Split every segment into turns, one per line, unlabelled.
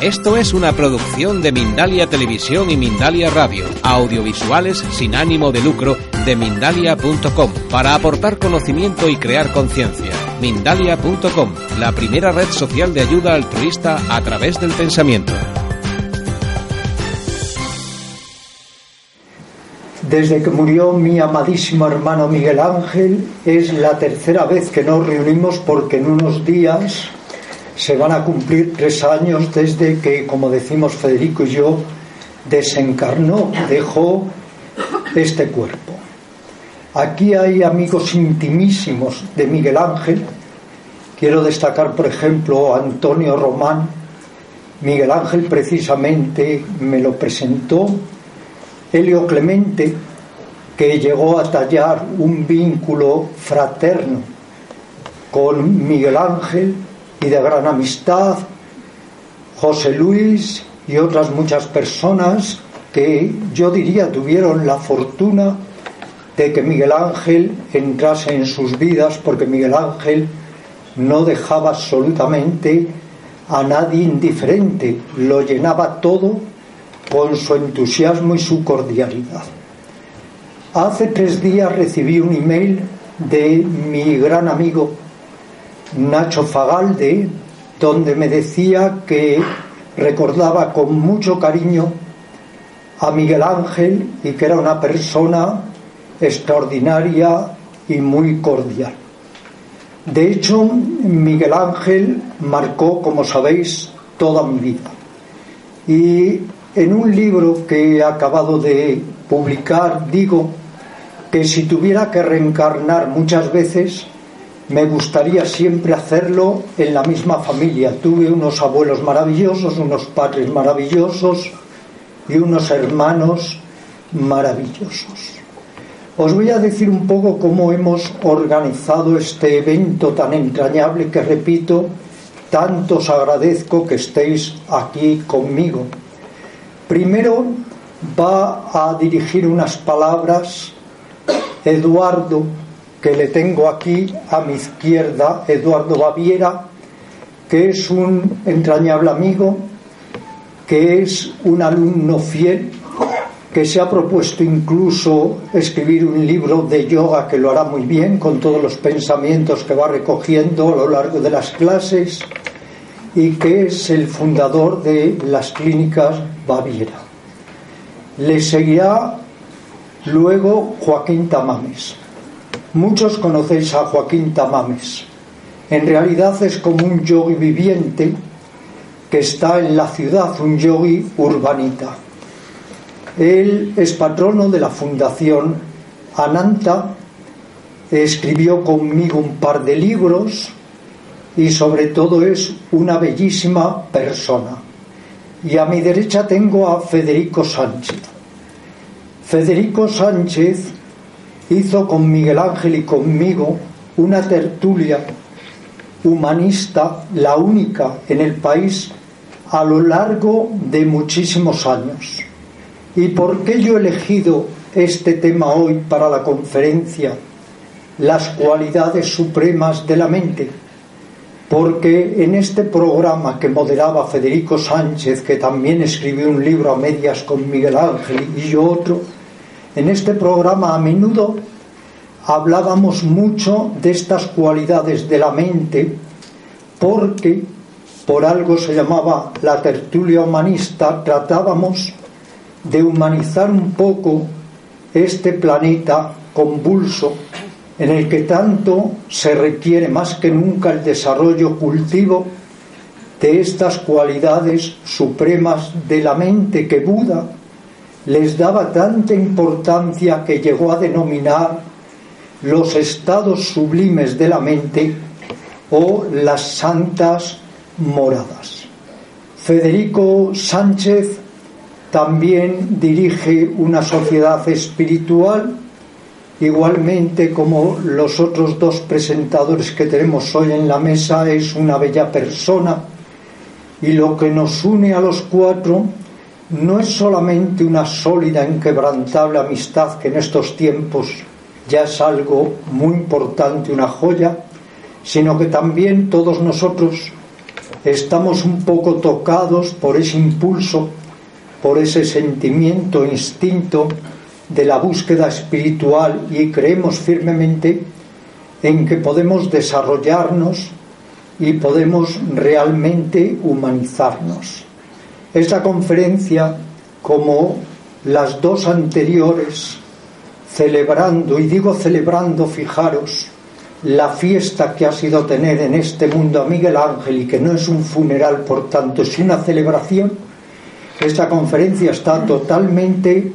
Esto es una producción de Mindalia Televisión y Mindalia Radio, audiovisuales sin ánimo de lucro de mindalia.com, para aportar conocimiento y crear conciencia. Mindalia.com, la primera red social de ayuda altruista a través del pensamiento.
Desde que murió mi amadísimo hermano Miguel Ángel, es la tercera vez que nos reunimos porque en unos días se van a cumplir tres años desde que, como decimos Federico y yo, desencarnó, dejó este cuerpo. Aquí hay amigos intimísimos de Miguel Ángel. Quiero destacar, por ejemplo, a Antonio Román. Miguel Ángel precisamente me lo presentó. Helio Clemente, que llegó a tallar un vínculo fraterno con Miguel Ángel y de gran amistad, José Luis y otras muchas personas que yo diría tuvieron la fortuna de que Miguel Ángel entrase en sus vidas porque Miguel Ángel no dejaba absolutamente a nadie indiferente, lo llenaba todo con su entusiasmo y su cordialidad. Hace tres días recibí un email de mi gran amigo Nacho Fagalde, donde me decía que recordaba con mucho cariño a Miguel Ángel y que era una persona extraordinaria y muy cordial. De hecho, Miguel Ángel marcó, como sabéis, toda mi vida. Y en un libro que he acabado de publicar digo que si tuviera que reencarnar muchas veces, me gustaría siempre hacerlo en la misma familia. Tuve unos abuelos maravillosos, unos padres maravillosos y unos hermanos maravillosos. Os voy a decir un poco cómo hemos organizado este evento tan entrañable que, repito, tanto os agradezco que estéis aquí conmigo. Primero va a dirigir unas palabras Eduardo que le tengo aquí a mi izquierda, Eduardo Baviera, que es un entrañable amigo, que es un alumno fiel, que se ha propuesto incluso escribir un libro de yoga que lo hará muy bien, con todos los pensamientos que va recogiendo a lo largo de las clases, y que es el fundador de las clínicas Baviera. Le seguirá luego Joaquín Tamames. Muchos conocéis a Joaquín Tamames. En realidad es como un yogi viviente que está en la ciudad, un yogi urbanita. Él es patrono de la Fundación Ananta, escribió conmigo un par de libros y sobre todo es una bellísima persona. Y a mi derecha tengo a Federico Sánchez. Federico Sánchez hizo con Miguel Ángel y conmigo una tertulia humanista, la única en el país a lo largo de muchísimos años. ¿Y por qué yo he elegido este tema hoy para la conferencia? Las cualidades supremas de la mente. Porque en este programa que moderaba Federico Sánchez, que también escribió un libro a medias con Miguel Ángel y yo otro, en este programa a menudo hablábamos mucho de estas cualidades de la mente porque por algo se llamaba la tertulia humanista, tratábamos de humanizar un poco este planeta convulso en el que tanto se requiere más que nunca el desarrollo cultivo de estas cualidades supremas de la mente que Buda les daba tanta importancia que llegó a denominar los estados sublimes de la mente o las santas moradas. Federico Sánchez también dirige una sociedad espiritual, igualmente como los otros dos presentadores que tenemos hoy en la mesa, es una bella persona y lo que nos une a los cuatro no es solamente una sólida, inquebrantable amistad que en estos tiempos ya es algo muy importante, una joya, sino que también todos nosotros estamos un poco tocados por ese impulso, por ese sentimiento, instinto de la búsqueda espiritual y creemos firmemente en que podemos desarrollarnos y podemos realmente humanizarnos. Esta conferencia, como las dos anteriores, celebrando, y digo celebrando, fijaros, la fiesta que ha sido tener en este mundo a Miguel Ángel y que no es un funeral, por tanto, es una celebración, esta conferencia está totalmente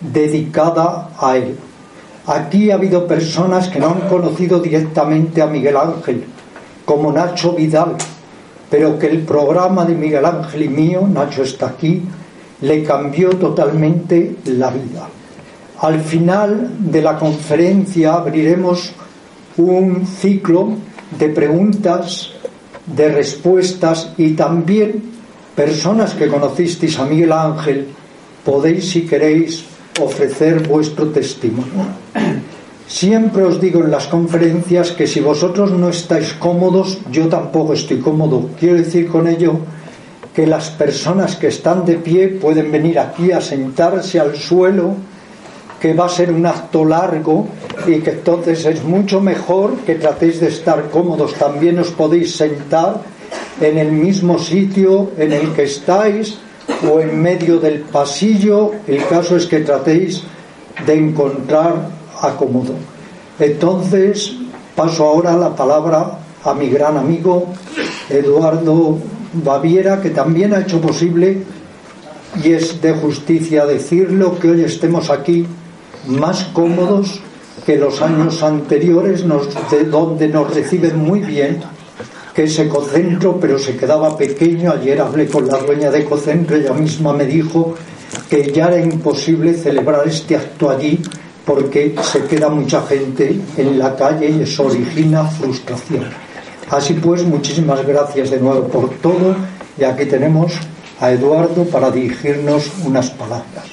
dedicada a él. Aquí ha habido personas que no han conocido directamente a Miguel Ángel, como Nacho Vidal, pero que el programa de Miguel Ángel y mío, Nacho está aquí, le cambió totalmente la vida. Al final de la conferencia abriremos un ciclo de preguntas, de respuestas y también personas que conocisteis a Miguel Ángel, podéis, si queréis, ofrecer vuestro testimonio. Siempre os digo en las conferencias que si vosotros no estáis cómodos, yo tampoco estoy cómodo. Quiero decir con ello que las personas que están de pie pueden venir aquí a sentarse al suelo que va a ser un acto largo y que entonces es mucho mejor que tratéis de estar cómodos. También os podéis sentar en el mismo sitio en el que estáis o en medio del pasillo. El caso es que tratéis de encontrar Entonces paso ahora la palabra a mi gran amigo Eduardo Baviera, que también ha hecho posible, y es de justicia decirlo, que hoy estemos aquí más cómodos que los años anteriores, de donde nos reciben muy bien, que es Ecocentro, pero se quedaba pequeño. Ayer hablé con la dueña de Ecocentro, ella misma me dijo que ya era imposible celebrar este acto allí porque se queda mucha gente en la calle y eso origina frustración. Así pues, muchísimas gracias de nuevo por todo y aquí tenemos a Eduardo para dirigirnos unas palabras.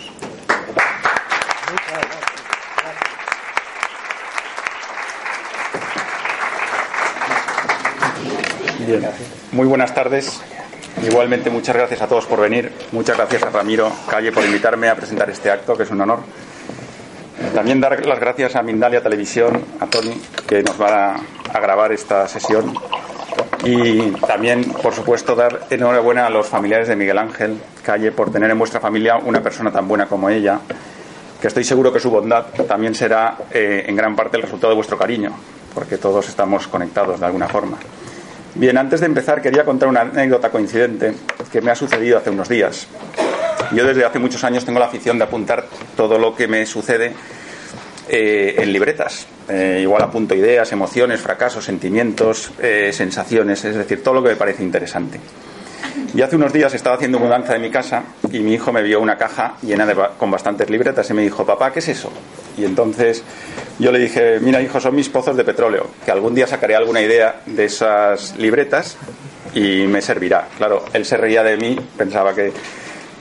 muy buenas tardes. Igualmente muchas gracias a todos por venir. Muchas gracias a Ramiro Calle por invitarme a presentar este acto, que es un honor. También dar las gracias a Mindalia Televisión, a Tony, que nos va a, grabar esta sesión. Y también, por supuesto, dar enhorabuena a los familiares de Miguel Ángel Calle por tener en vuestra familia una persona tan buena como ella, que estoy seguro que su bondad también será eh, en gran parte el resultado de vuestro cariño, porque todos estamos conectados de alguna forma. Bien, antes de empezar quería contar una anécdota coincidente que me ha sucedido hace unos días. Yo desde hace muchos años tengo la afición de apuntar todo lo que me sucede eh, en libretas. Eh, igual apunto ideas, emociones, fracasos, sentimientos, eh, sensaciones, es decir, todo lo que me parece interesante. Y hace unos días estaba haciendo mudanza de mi casa y mi hijo me vio una caja llena de, con bastantes libretas y me dijo, papá, ¿qué es eso? Y entonces yo le dije, mira hijo, son mis pozos de petróleo, que algún día sacaré alguna idea de esas libretas y me servirá. Claro, él se reía de mí, pensaba que,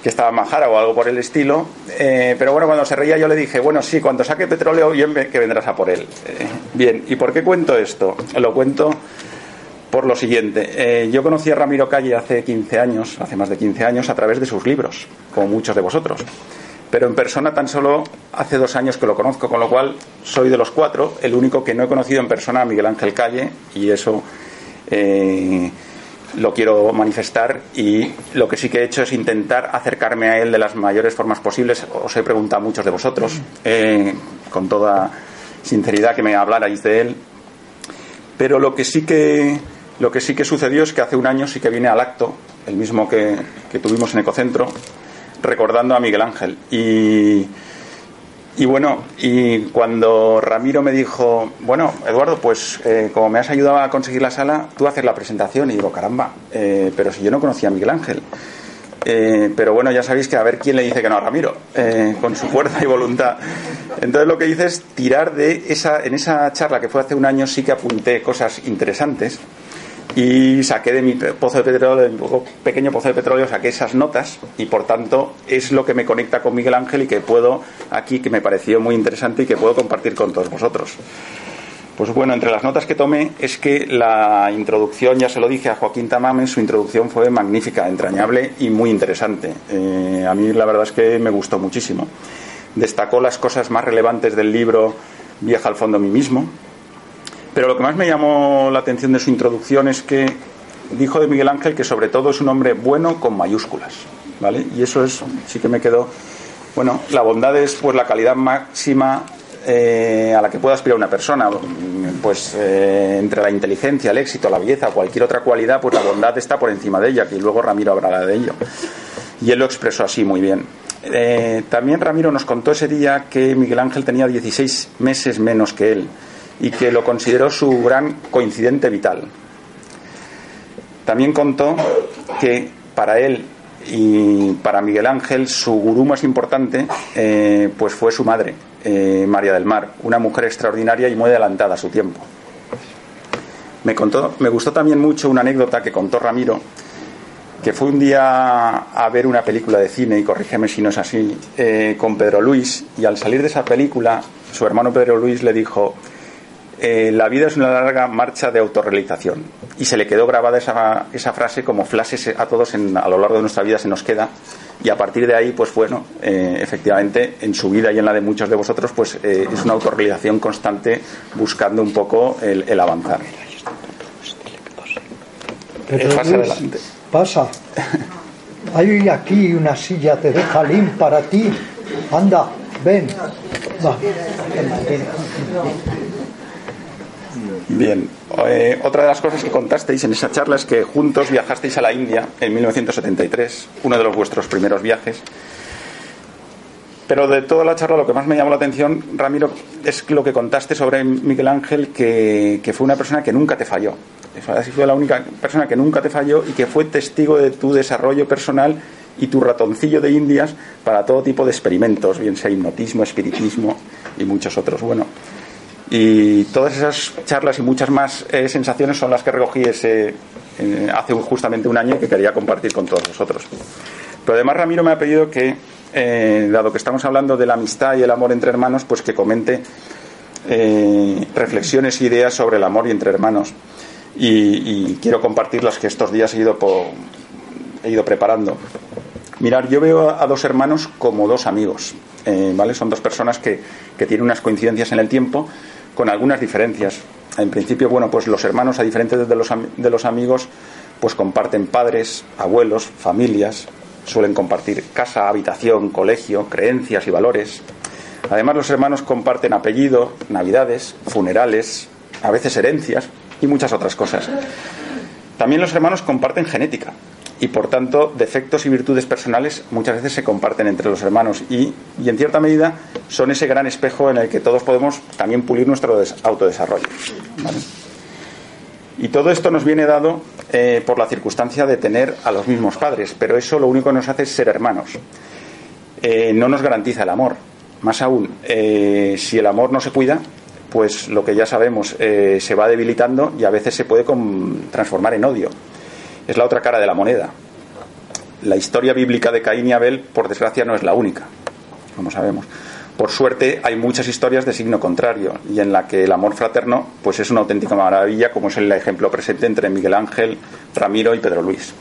que estaba majara o algo por el estilo, eh, pero bueno, cuando se reía yo le dije, bueno, sí, cuando saque petróleo, bien que vendrás a por él. Eh, bien, ¿y por qué cuento esto? Lo cuento por lo siguiente. Eh, yo conocí a Ramiro Calle hace 15 años, hace más de 15 años, a través de sus libros, como muchos de vosotros pero en persona tan solo hace dos años que lo conozco, con lo cual soy de los cuatro el único que no he conocido en persona a Miguel Ángel Calle y eso lo quiero manifestar y lo que sí que he hecho es intentar acercarme a él de las mayores formas posibles. Os he preguntado a muchos de vosotros eh, con toda sinceridad que me hablarais de él, pero lo que sí que lo que sí que sucedió es que hace un año sí que vine al acto, el mismo que, que tuvimos en Ecocentro, recordando a Miguel Ángel. Y, y bueno, y cuando Ramiro me dijo, bueno, Eduardo, pues eh, como me has ayudado a conseguir la sala, tú haces la presentación. Y digo, caramba, eh, pero si yo no conocía a Miguel Ángel. Eh, pero bueno, ya sabéis que a ver quién le dice que no a Ramiro, con su fuerza y voluntad. Entonces lo que hice es tirar de esa, en esa charla que fue hace un año, sí que apunté cosas interesantes y saqué de mi pozo de petróleo, de mi pequeño pozo de petróleo, saqué esas notas y por tanto es lo que me conecta con Miguel Ángel y que puedo aquí, que me pareció muy interesante y que puedo compartir con todos vosotros. Pues bueno, entre las notas que tomé es que la introducción, ya se lo dije a Joaquín Tamame, su introducción fue magnífica, entrañable y muy interesante. Eh, a mí la verdad es que me gustó muchísimo. Destacó las cosas más relevantes del libro Viaja al fondo a mí mismo. Pero lo que más me llamó la atención de su introducción es que dijo de Miguel Ángel que sobre todo es un hombre bueno con mayúsculas. ¿vale? Y eso es, sí que me quedó. Bueno, la bondad es pues la calidad máxima eh, a la que pueda aspirar una persona. Pues eh, entre la inteligencia, el éxito, la belleza, cualquier otra cualidad, pues la bondad está por encima de ella, que luego Ramiro hablará de ello. Y él lo expresó así muy bien. Eh, también Ramiro nos contó ese día que Miguel Ángel tenía 16 meses menos que él y que lo consideró su gran coincidente vital. También contó que para él y para Miguel Ángel su gurú más importante pues fue su madre, eh, María del Mar, una mujer extraordinaria y muy adelantada a su tiempo. Me, contó, me gustó también mucho una anécdota que contó Ramiro, que fue un día a ver una película de cine, y corrígeme si no es así, eh, con Pedro Luis, y al salir de esa película, su hermano Pedro Luis le dijo, eh, la vida es una larga marcha de autorrealización. Y se le quedó grabada esa, esa frase como flashes a todos en, a lo largo de nuestra vida se nos queda y a partir de ahí, pues bueno, eh, efectivamente, en su vida y en la de muchos de vosotros, pues eh, es una autorrealización constante buscando un poco el, avanzar.
Pero pasa adelante. Pasa. Hay aquí una silla, te deja para ti. Anda, ven. Va.
Bien, eh, otra de las cosas que contasteis en esa charla es que juntos viajasteis a la India en 1973, uno de los vuestros primeros viajes. Pero de toda la charla lo que más me llamó la atención, Ramiro, es lo que contaste sobre Miguel Ángel, que, fue una persona que nunca te falló. Así fue la única persona que nunca te falló y que fue testigo de tu desarrollo personal y tu ratoncillo de Indias para todo tipo de experimentos, bien sea hipnotismo, espiritismo y muchos otros. Bueno, y todas esas charlas y muchas más eh, sensaciones son las que recogí ese, eh, hace justamente un año y que quería compartir con todos vosotros. Pero además Ramiro me ha pedido que, eh, dado que estamos hablando de la amistad y el amor entre hermanos, pues que comente reflexiones e ideas sobre el amor y entre hermanos. Y, quiero compartir las que estos días he ido, he ido preparando. Mirar, yo veo a dos hermanos como dos amigos, ¿vale? Son dos personas que, que tienen unas coincidencias en el tiempo, con algunas diferencias. En principio, bueno, pues los hermanos, a diferencia de los, de los amigos, pues comparten padres, abuelos, familias, suelen compartir casa, habitación, colegio, creencias y valores. Además, los hermanos comparten apellido, navidades, funerales, a veces herencias y muchas otras cosas. También los hermanos comparten genética y por tanto defectos y virtudes personales muchas veces se comparten entre los hermanos y, en cierta medida son ese gran espejo en el que todos podemos también pulir nuestro autodesarrollo. Y todo esto nos viene dado eh, por la circunstancia de tener a los mismos padres, pero eso lo único que nos hace es ser hermanos. Eh, no nos garantiza el amor. Más aún, eh, si el amor no se cuida, pues lo que ya sabemos se va debilitando y a veces se puede transformar en odio es la otra cara de la moneda. La historia bíblica de Caín y Abel, por desgracia, no es la única, como sabemos. Por suerte, hay muchas historias de signo contrario y en la que el amor fraterno pues es una auténtica maravilla, como es el ejemplo presente entre Miguel Ángel, Ramiro y Pedro Luis.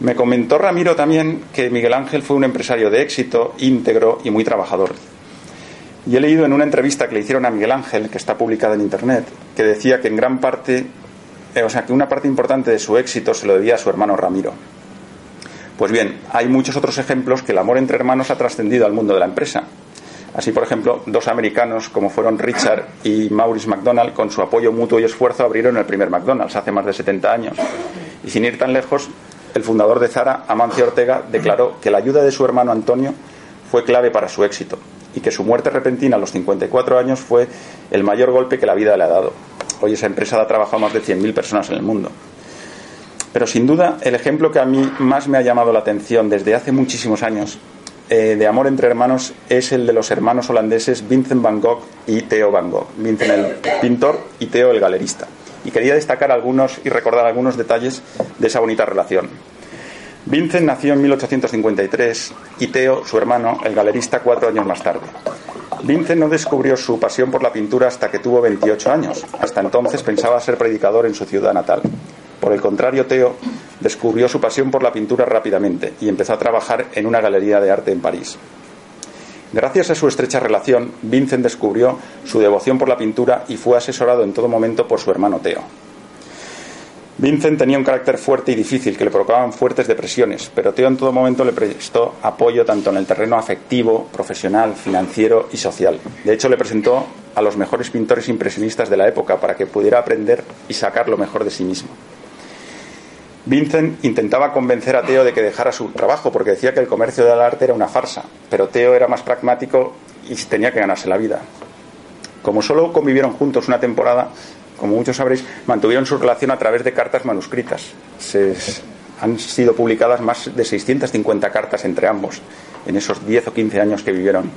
Me comentó Ramiro también que Miguel Ángel fue un empresario de éxito, íntegro y muy trabajador. Y he leído en una entrevista que le hicieron a Miguel Ángel, que está publicada en Internet, que decía que en gran parte eh, o sea que una parte importante de su éxito se lo debía a su hermano Ramiro. Pues bien, hay muchos otros ejemplos que el amor entre hermanos ha trascendido al mundo de la empresa. Así, por ejemplo, dos americanos como fueron Richard y Maurice McDonald, con su apoyo mutuo y esfuerzo, abrieron el primer McDonald's hace más de 70 años. Y sin ir tan lejos, el fundador de Zara, Amancio Ortega, declaró que la ayuda de su hermano Antonio fue clave para su éxito y que su muerte repentina a los 54 años fue el mayor golpe que la vida le ha dado. Hoy esa empresa ha trabajado más de 100.000 personas en el mundo. Pero sin duda, el ejemplo que a mí más me ha llamado la atención desde hace muchísimos años eh, de amor entre hermanos es el de los hermanos holandeses Vincent van Gogh y Theo van Gogh. Vincent el pintor y Theo el galerista. Y quería destacar algunos y recordar algunos detalles de esa bonita relación. Vincent nació en 1853 y Theo, su hermano, el galerista, cuatro años más tarde. Vincent no descubrió su pasión por la pintura hasta que tuvo 28 años. Hasta entonces pensaba ser predicador en su ciudad natal. Por el contrario, Theo descubrió su pasión por la pintura rápidamente y empezó a trabajar en una galería de arte en París. Gracias a su estrecha relación, Vincent descubrió su devoción por la pintura y fue asesorado en todo momento por su hermano Theo. Vincent tenía un carácter fuerte y difícil que le provocaban fuertes depresiones, pero Theo en todo momento le prestó apoyo tanto en el terreno afectivo, profesional, financiero y social. De hecho, le presentó a los mejores pintores impresionistas de la época para que pudiera aprender y sacar lo mejor de sí mismo. Vincent intentaba convencer a Theo de que dejara su trabajo porque decía que el comercio del arte era una farsa, pero Theo era más pragmático y tenía que ganarse la vida. Como solo convivieron juntos una temporada, como muchos sabréis, mantuvieron su relación a través de cartas manuscritas. Se, han sido publicadas más de 650 cartas entre ambos en esos 10 o 15 años que vivieron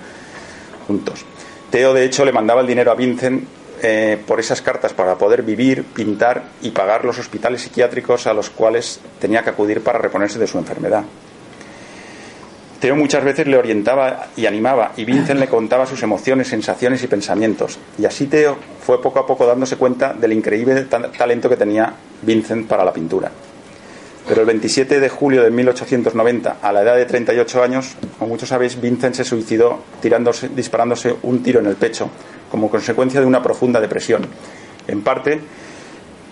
juntos. Theo, de hecho, le mandaba el dinero a Vincent eh, por esas cartas para poder vivir, pintar y pagar los hospitales psiquiátricos a los cuales tenía que acudir para reponerse de su enfermedad. Teo muchas veces le orientaba y animaba y Vincent le contaba sus emociones, sensaciones y pensamientos. Y así Teo fue poco a poco dándose cuenta del increíble talento que tenía Vincent para la pintura. Pero el 27 de julio de 1890, a la edad de 38 años, como muchos sabéis, Vincent se suicidó tirándose, disparándose un tiro en el pecho como consecuencia de una profunda depresión. En parte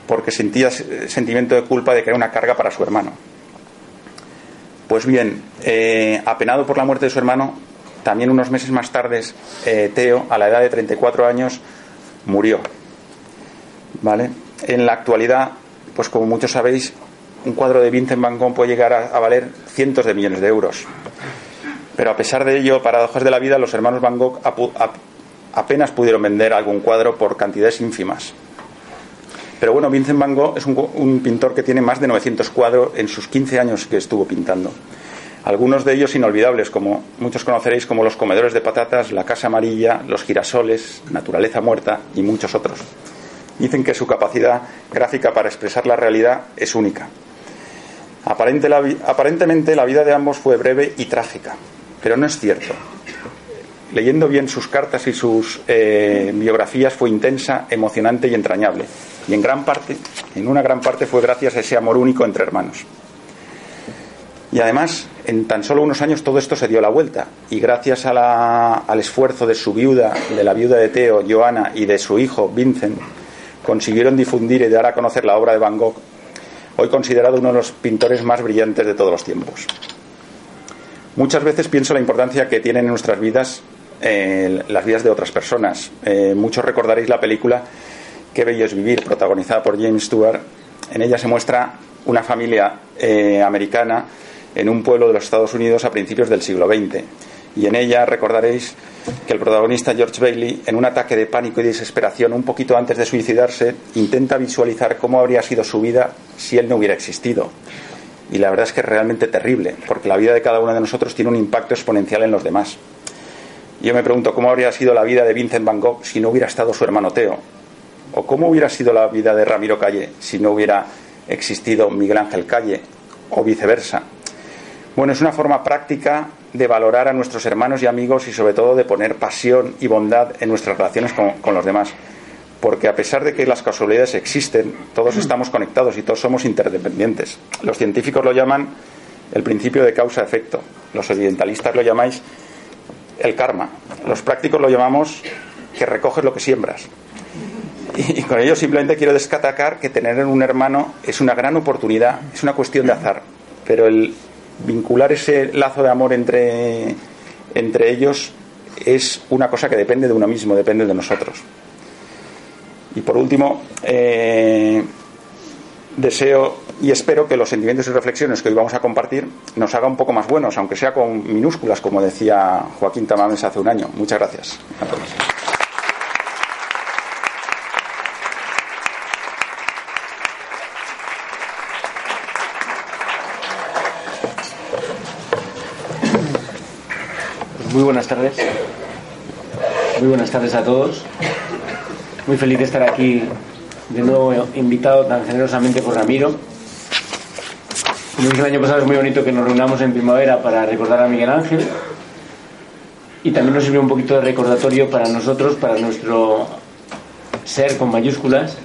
porque sentía sentimiento de culpa de que era una carga para su hermano. Pues bien, eh, apenado por la muerte de su hermano, también unos meses más tarde, eh, Teo, a la edad de 34 años, murió. ¿Vale? En la actualidad, pues como muchos sabéis, un cuadro de Vincent Van Gogh puede llegar a, valer cientos de millones de euros. Pero a pesar de ello, paradojas de la vida, los hermanos Van Gogh apenas pudieron vender algún cuadro por cantidades ínfimas. Pero bueno, Vincent Van Gogh es un, pintor que tiene más de 900 cuadros en sus 15 años que estuvo pintando. Algunos de ellos inolvidables, como muchos conoceréis, como Los comedores de patatas, La casa amarilla, Los girasoles, Naturaleza muerta y muchos otros. Dicen que su capacidad gráfica para expresar la realidad es única. aparentemente la vida de ambos fue breve y trágica, pero no es cierto leyendo bien sus cartas y sus eh, biografías fue intensa, emocionante y entrañable. Y en gran parte, en una gran parte fue gracias a ese amor único entre hermanos. Y además, en tan solo unos años todo esto se dio la vuelta. Y gracias al esfuerzo de su viuda, de la viuda de Teo, Joana, y de su hijo, Vincent, consiguieron difundir y dar a conocer la obra de Van Gogh, hoy considerado uno de los pintores más brillantes de todos los tiempos. Muchas veces pienso la importancia que tienen en nuestras vidas eh, las vidas de otras personas. Eh, muchos recordaréis la película Qué bello es vivir, protagonizada por James Stewart. En ella se muestra una familia eh, americana en un pueblo de los Estados Unidos a principios del siglo XX. Y en ella recordaréis que el protagonista George Bailey, en un ataque de pánico y desesperación, un poquito antes de suicidarse, intenta visualizar cómo habría sido su vida si él no hubiera existido. Y la verdad es que es realmente terrible, porque la vida de cada uno de nosotros tiene un impacto exponencial en los demás. Yo me pregunto cómo habría sido la vida de Vincent Van Gogh si no hubiera estado su hermano Teo. O cómo hubiera sido la vida de Ramiro Calle si no hubiera existido Miguel Ángel Calle. O viceversa. Bueno, es una forma práctica de valorar a nuestros hermanos y amigos y sobre todo de poner pasión y bondad en nuestras relaciones con, los demás. Porque a pesar de que las casualidades existen, todos estamos conectados y todos somos interdependientes. Los científicos lo llaman el principio de causa-efecto. Los orientalistas lo llamáis el karma. Los prácticos lo llamamos que recoges lo que siembras. Y, con ello simplemente quiero descatacar que tener un hermano es una gran oportunidad, es una cuestión de azar. Pero el vincular ese lazo de amor entre, entre ellos es una cosa que depende de uno mismo, depende de nosotros. Y por último, eh, deseo y espero que los sentimientos y reflexiones que hoy vamos a compartir nos hagan un poco más buenos, aunque sea con minúsculas, como decía Joaquín Tamames hace un año. Muchas gracias
Muy buenas tardes. Muy buenas tardes a todos. Muy feliz de estar aquí de nuevo invitado tan generosamente por Ramiro como dije el año pasado, es muy bonito que nos reunamos en primavera para recordar a Miguel Ángel. y también nos sirve un poquito de recordatorio para nosotros, para nuestro ser con mayúsculas,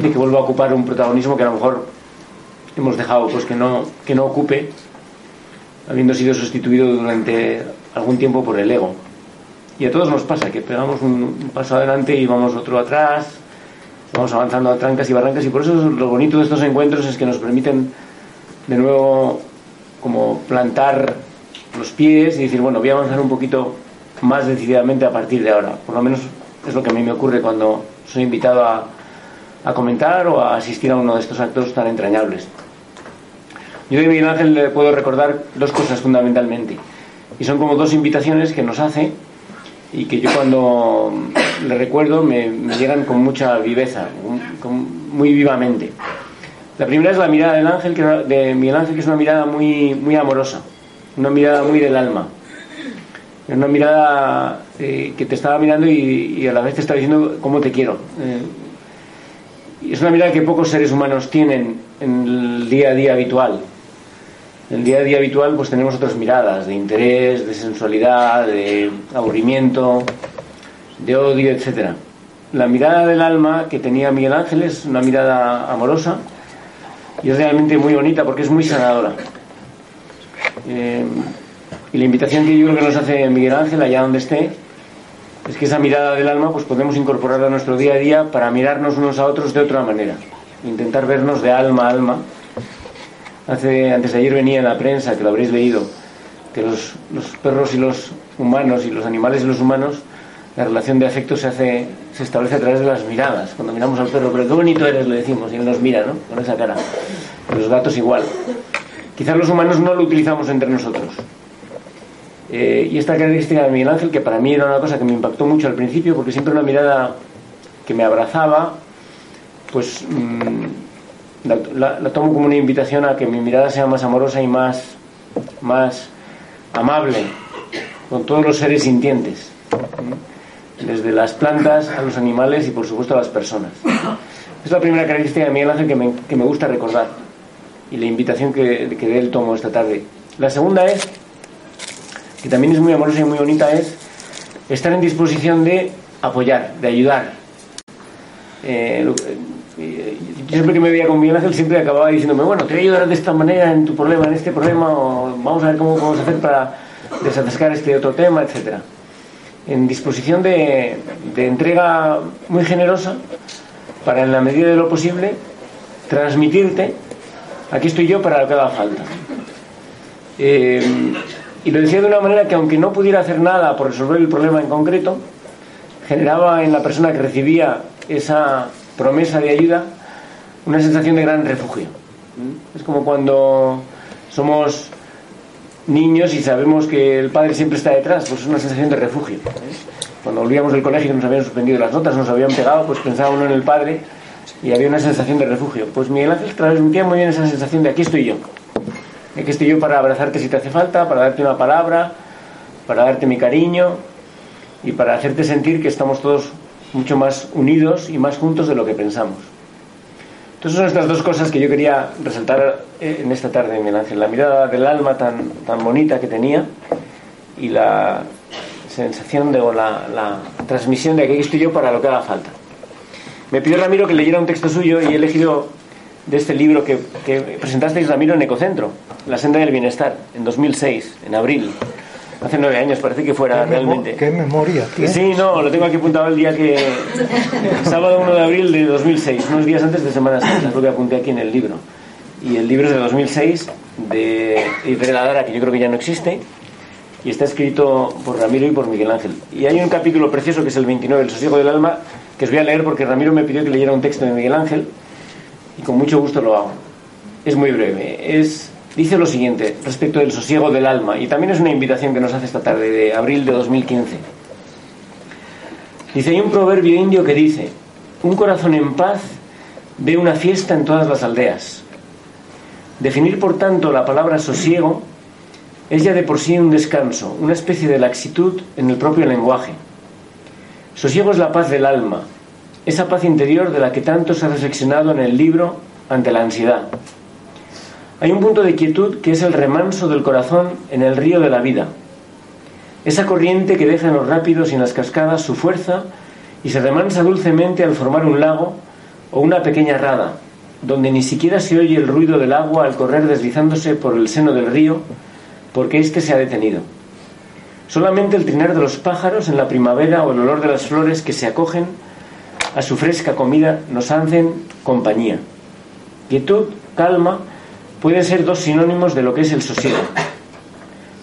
de que vuelva a ocupar un protagonismo que a lo mejor hemos dejado pues que no, que no ocupe, habiendo sido sustituido durante algún tiempo por el ego. Y a todos nos pasa que pegamos un paso adelante y vamos otro atrás, vamos avanzando a trancas y barrancas y por eso lo bonito de estos encuentros es que nos permiten de nuevo como plantar los pies y decir, bueno, voy a avanzar un poquito más decididamente a partir de ahora. Por lo menos es lo que a mí me ocurre cuando soy invitado a, a comentar o a asistir a uno de estos actos tan entrañables. Yo de Miguel Ángel le puedo recordar dos cosas fundamentalmente. Y son como dos invitaciones que nos hace y que yo cuando le recuerdo me, llegan con mucha viveza, muy vivamente. La primera es la mirada del ángel, de Miguel Ángel, que es una mirada muy, muy amorosa, una mirada muy del alma. Es una mirada eh, que te estaba mirando y, a la vez te está diciendo cómo te quiero. Eh, es una mirada que pocos seres humanos tienen en el día a día habitual. En el día a día habitual pues tenemos otras miradas de interés, de sensualidad, de aburrimiento, de odio, etc. La mirada del alma que tenía Miguel Ángel es una mirada amorosa, y es realmente muy bonita porque es muy sanadora. Eh, y la invitación que yo creo que nos hace Miguel Ángel, allá donde esté, es que esa mirada del alma pues podemos incorporarla a nuestro día a día para mirarnos unos a otros de otra manera. Intentar vernos de alma a alma. Hace, antes de ayer venía en la prensa, que lo habréis leído, que los, perros y los humanos y los animales y los humanos la relación de afecto se hace se establece a través de las miradas. Cuando miramos al perro pero qué bonito eres le decimos y él nos mira ¿no? con esa cara. Los gatos igual. Quizás los humanos no lo utilizamos entre nosotros. Eh, y esta característica de Miguel Ángel que para mí era una cosa que me impactó mucho al principio porque siempre una mirada que me abrazaba pues mm, la, la, tomo como una invitación a que mi mirada sea más amorosa y más más amable con todos los seres sintientes desde las plantas a los animales y por supuesto a las personas. Es la primera característica de Miguel Ángel que me, que me gusta recordar y la invitación que, que de él tomo esta tarde. La segunda es, que también es muy amorosa y muy bonita, es estar en disposición de apoyar, de ayudar. Eh, eh, siempre que me veía con Miguel Ángel siempre acababa diciéndome, bueno, te voy a ayudar de esta manera en tu problema, en este problema, o vamos a ver cómo a hacer para desatascar este otro tema, etcétera en disposición de, entrega muy generosa para, en la medida de lo posible, transmitirte, aquí estoy yo para lo que haga falta. Eh, y lo decía de una manera que aunque no pudiera hacer nada por resolver el problema en concreto, generaba en la persona que recibía esa promesa de ayuda una sensación de gran refugio. Es como cuando somos niños y sabemos que el padre siempre está detrás, pues es una sensación de refugio. Cuando volvíamos del colegio y nos habían suspendido las notas, nos habían pegado, pues pensaba uno en el padre y había una sensación de refugio. Pues Miguel Ángel transmitía muy bien esa sensación de aquí estoy yo. Aquí estoy yo para abrazarte si te hace falta, para darte una palabra, para darte mi cariño y para hacerte sentir que estamos todos mucho más unidos y más juntos de lo que pensamos. Entonces son estas dos cosas que yo quería resaltar eh, en esta tarde, Miguel Ángel. La mirada del alma tan, tan bonita que tenía y la sensación de, o la, transmisión de que aquí estoy yo para lo que haga falta. Me pidió Ramiro que leyera un texto suyo y he elegido de este libro que, que presentasteis, Ramiro, en Ecocentro, La senda del bienestar, en 2006, en abril hace nueve años, parece que fuera realmente.
¿Qué memoria
Sí, no, lo tengo aquí apuntado el día que. Sábado 1 de abril de 2006, unos días antes de Semana Santa, es lo que apunté aquí en el libro. Y el libro es de 2006, de Iber Ladara, que yo creo que ya no existe, y está escrito por Ramiro y por Miguel Ángel. Y hay un capítulo precioso que es el 29, El sosiego del alma, que os voy a leer porque Ramiro me pidió que leyera un texto de Miguel Ángel, y con mucho gusto lo hago. Es muy breve. Es dice lo siguiente respecto del sosiego del alma, y también es una invitación que nos hace esta tarde, de abril de 2015. Dice, hay un proverbio indio que dice, un corazón en paz ve una fiesta en todas las aldeas. Definir, por tanto, la palabra sosiego es ya de por sí un descanso, una especie de laxitud en el propio lenguaje. Sosiego es la paz del alma, esa paz interior de la que tanto se ha reflexionado en el libro ante la ansiedad. Hay un punto de quietud que es el remanso del corazón en el río de la vida. esa corriente que deja en los rápidos y en las cascadas su fuerza y se remansa dulcemente al formar un lago o una pequeña rada, donde ni siquiera se oye el ruido del agua al correr deslizándose por el seno del río, porque éste se ha detenido. Solamente el trinar de los pájaros en la primavera o el olor de las flores que se acogen a su fresca comida nos hacen compañía. Quietud, calma, pueden ser dos sinónimos de lo que es el sosiego.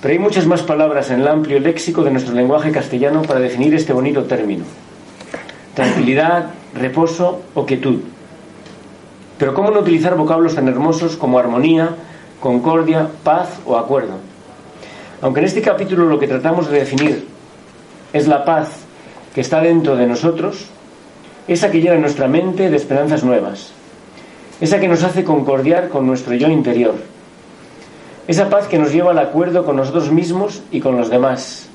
Pero hay muchas más palabras en el amplio léxico de nuestro lenguaje castellano para definir este bonito término. Tranquilidad, reposo o quietud. Pero ¿cómo no utilizar vocablos tan hermosos como armonía, concordia, paz o acuerdo? Aunque en este capítulo lo que tratamos de definir es la paz que está dentro de nosotros, esa que llena nuestra mente de esperanzas nuevas, esa que nos hace concordiar con nuestro yo interior, esa paz que nos lleva al acuerdo con nosotros mismos y con los demás,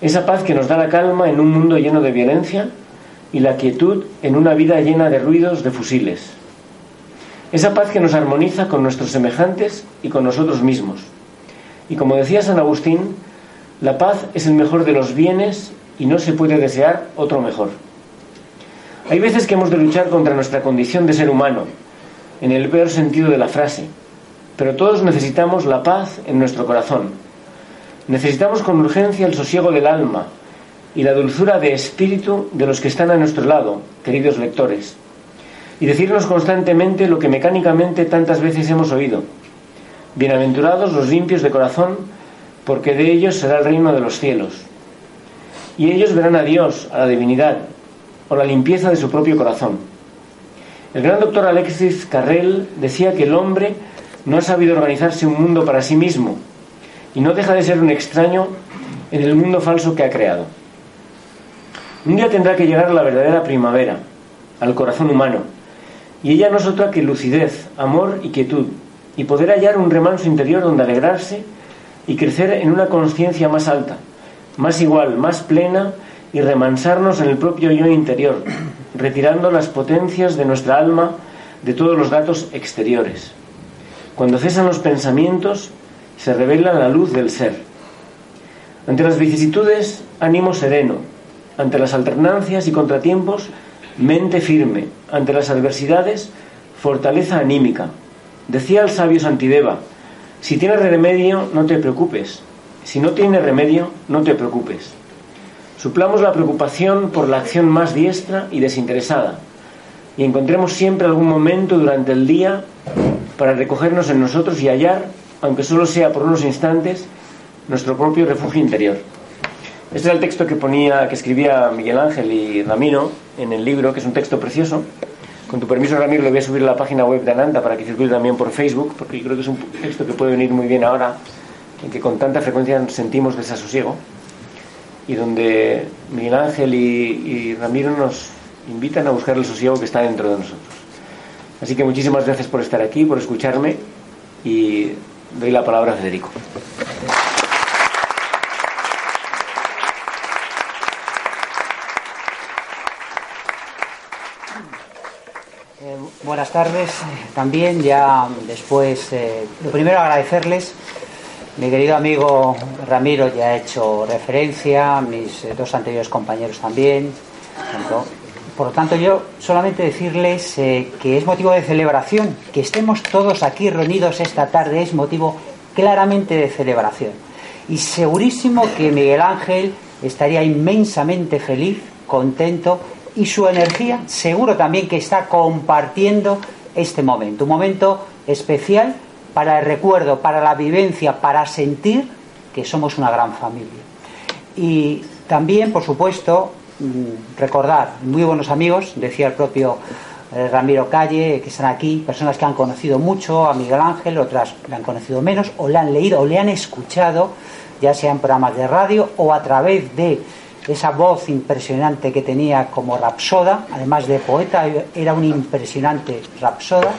esa paz que nos da la calma en un mundo lleno de violencia y la quietud en una vida llena de ruidos de fusiles, esa paz que nos armoniza con nuestros semejantes y con nosotros mismos. Y como decía San Agustín, la paz es el mejor de los bienes y no se puede desear otro mejor. Hay veces que hemos de luchar contra nuestra condición de ser humano, en el peor sentido de la frase, pero todos necesitamos la paz en nuestro corazón. Necesitamos con urgencia el sosiego del alma y la dulzura de espíritu de los que están a nuestro lado, queridos lectores, y decirnos constantemente lo que mecánicamente tantas veces hemos oído. Bienaventurados los limpios de corazón, porque de ellos será el reino de los cielos. Y ellos verán a Dios, a la divinidad, o la limpieza de su propio corazón. El gran doctor Alexis Carrel decía que el hombre no ha sabido organizarse un mundo para sí mismo y no deja de ser un extraño en el mundo falso que ha creado. Un día tendrá que llegar la verdadera primavera, al corazón humano, y ella no es otra que lucidez, amor y quietud, y poder hallar un remanso interior donde alegrarse y crecer en una conciencia más alta, más igual, más plena y remansarnos en el propio yo interior, retirando las potencias de nuestra alma de todos los datos exteriores. Cuando cesan los pensamientos, se revela la luz del ser. Ante las vicisitudes, ánimo sereno. Ante las alternancias y contratiempos, mente firme. Ante las adversidades, fortaleza anímica. Decía el sabio Santideva, si tienes remedio, no te preocupes. Si no tienes remedio, no te preocupes. Suplamos la preocupación por la acción más diestra y desinteresada y encontremos siempre algún momento durante el día para recogernos en nosotros y hallar, aunque solo sea por unos instantes, nuestro propio refugio interior. Este es el texto que ponía, que escribía Miguel Ángel y Ramiro en el libro, que es un texto precioso. Con tu permiso, Ramiro, lo voy a subir a la página web de Ananda para que circule también por Facebook, porque yo creo que es un texto que puede venir muy bien ahora, en que con tanta frecuencia sentimos desasosiego y donde Miguel Ángel y, Ramiro nos invitan a buscar el sosiego que está dentro de nosotros. Así que muchísimas gracias por estar aquí, por escucharme y doy la palabra a Federico.
Eh, buenas tardes. También ya después, eh, lo primero agradecerles mi querido amigo Ramiro ya ha hecho referencia, mis eh, dos anteriores compañeros también. Por lo tanto, yo solamente decirles eh, que es motivo de celebración, que estemos todos aquí reunidos esta tarde es motivo claramente de celebración. Y segurísimo que Miguel Ángel estaría inmensamente feliz, contento y su energía seguro también que está compartiendo este momento, un momento especial para el recuerdo, para la vivencia, para sentir que somos una gran familia. Y también, por supuesto, mm, recordar, muy buenos amigos, decía el propio eh, Ramiro Calle, que están aquí, personas que han conocido mucho a Miguel Ángel, otras le han conocido menos, o le han leído o le han escuchado, ya sea en programas de radio o a través de esa voz impresionante que tenía como rapsoda, además de poeta, era un impresionante rapsoda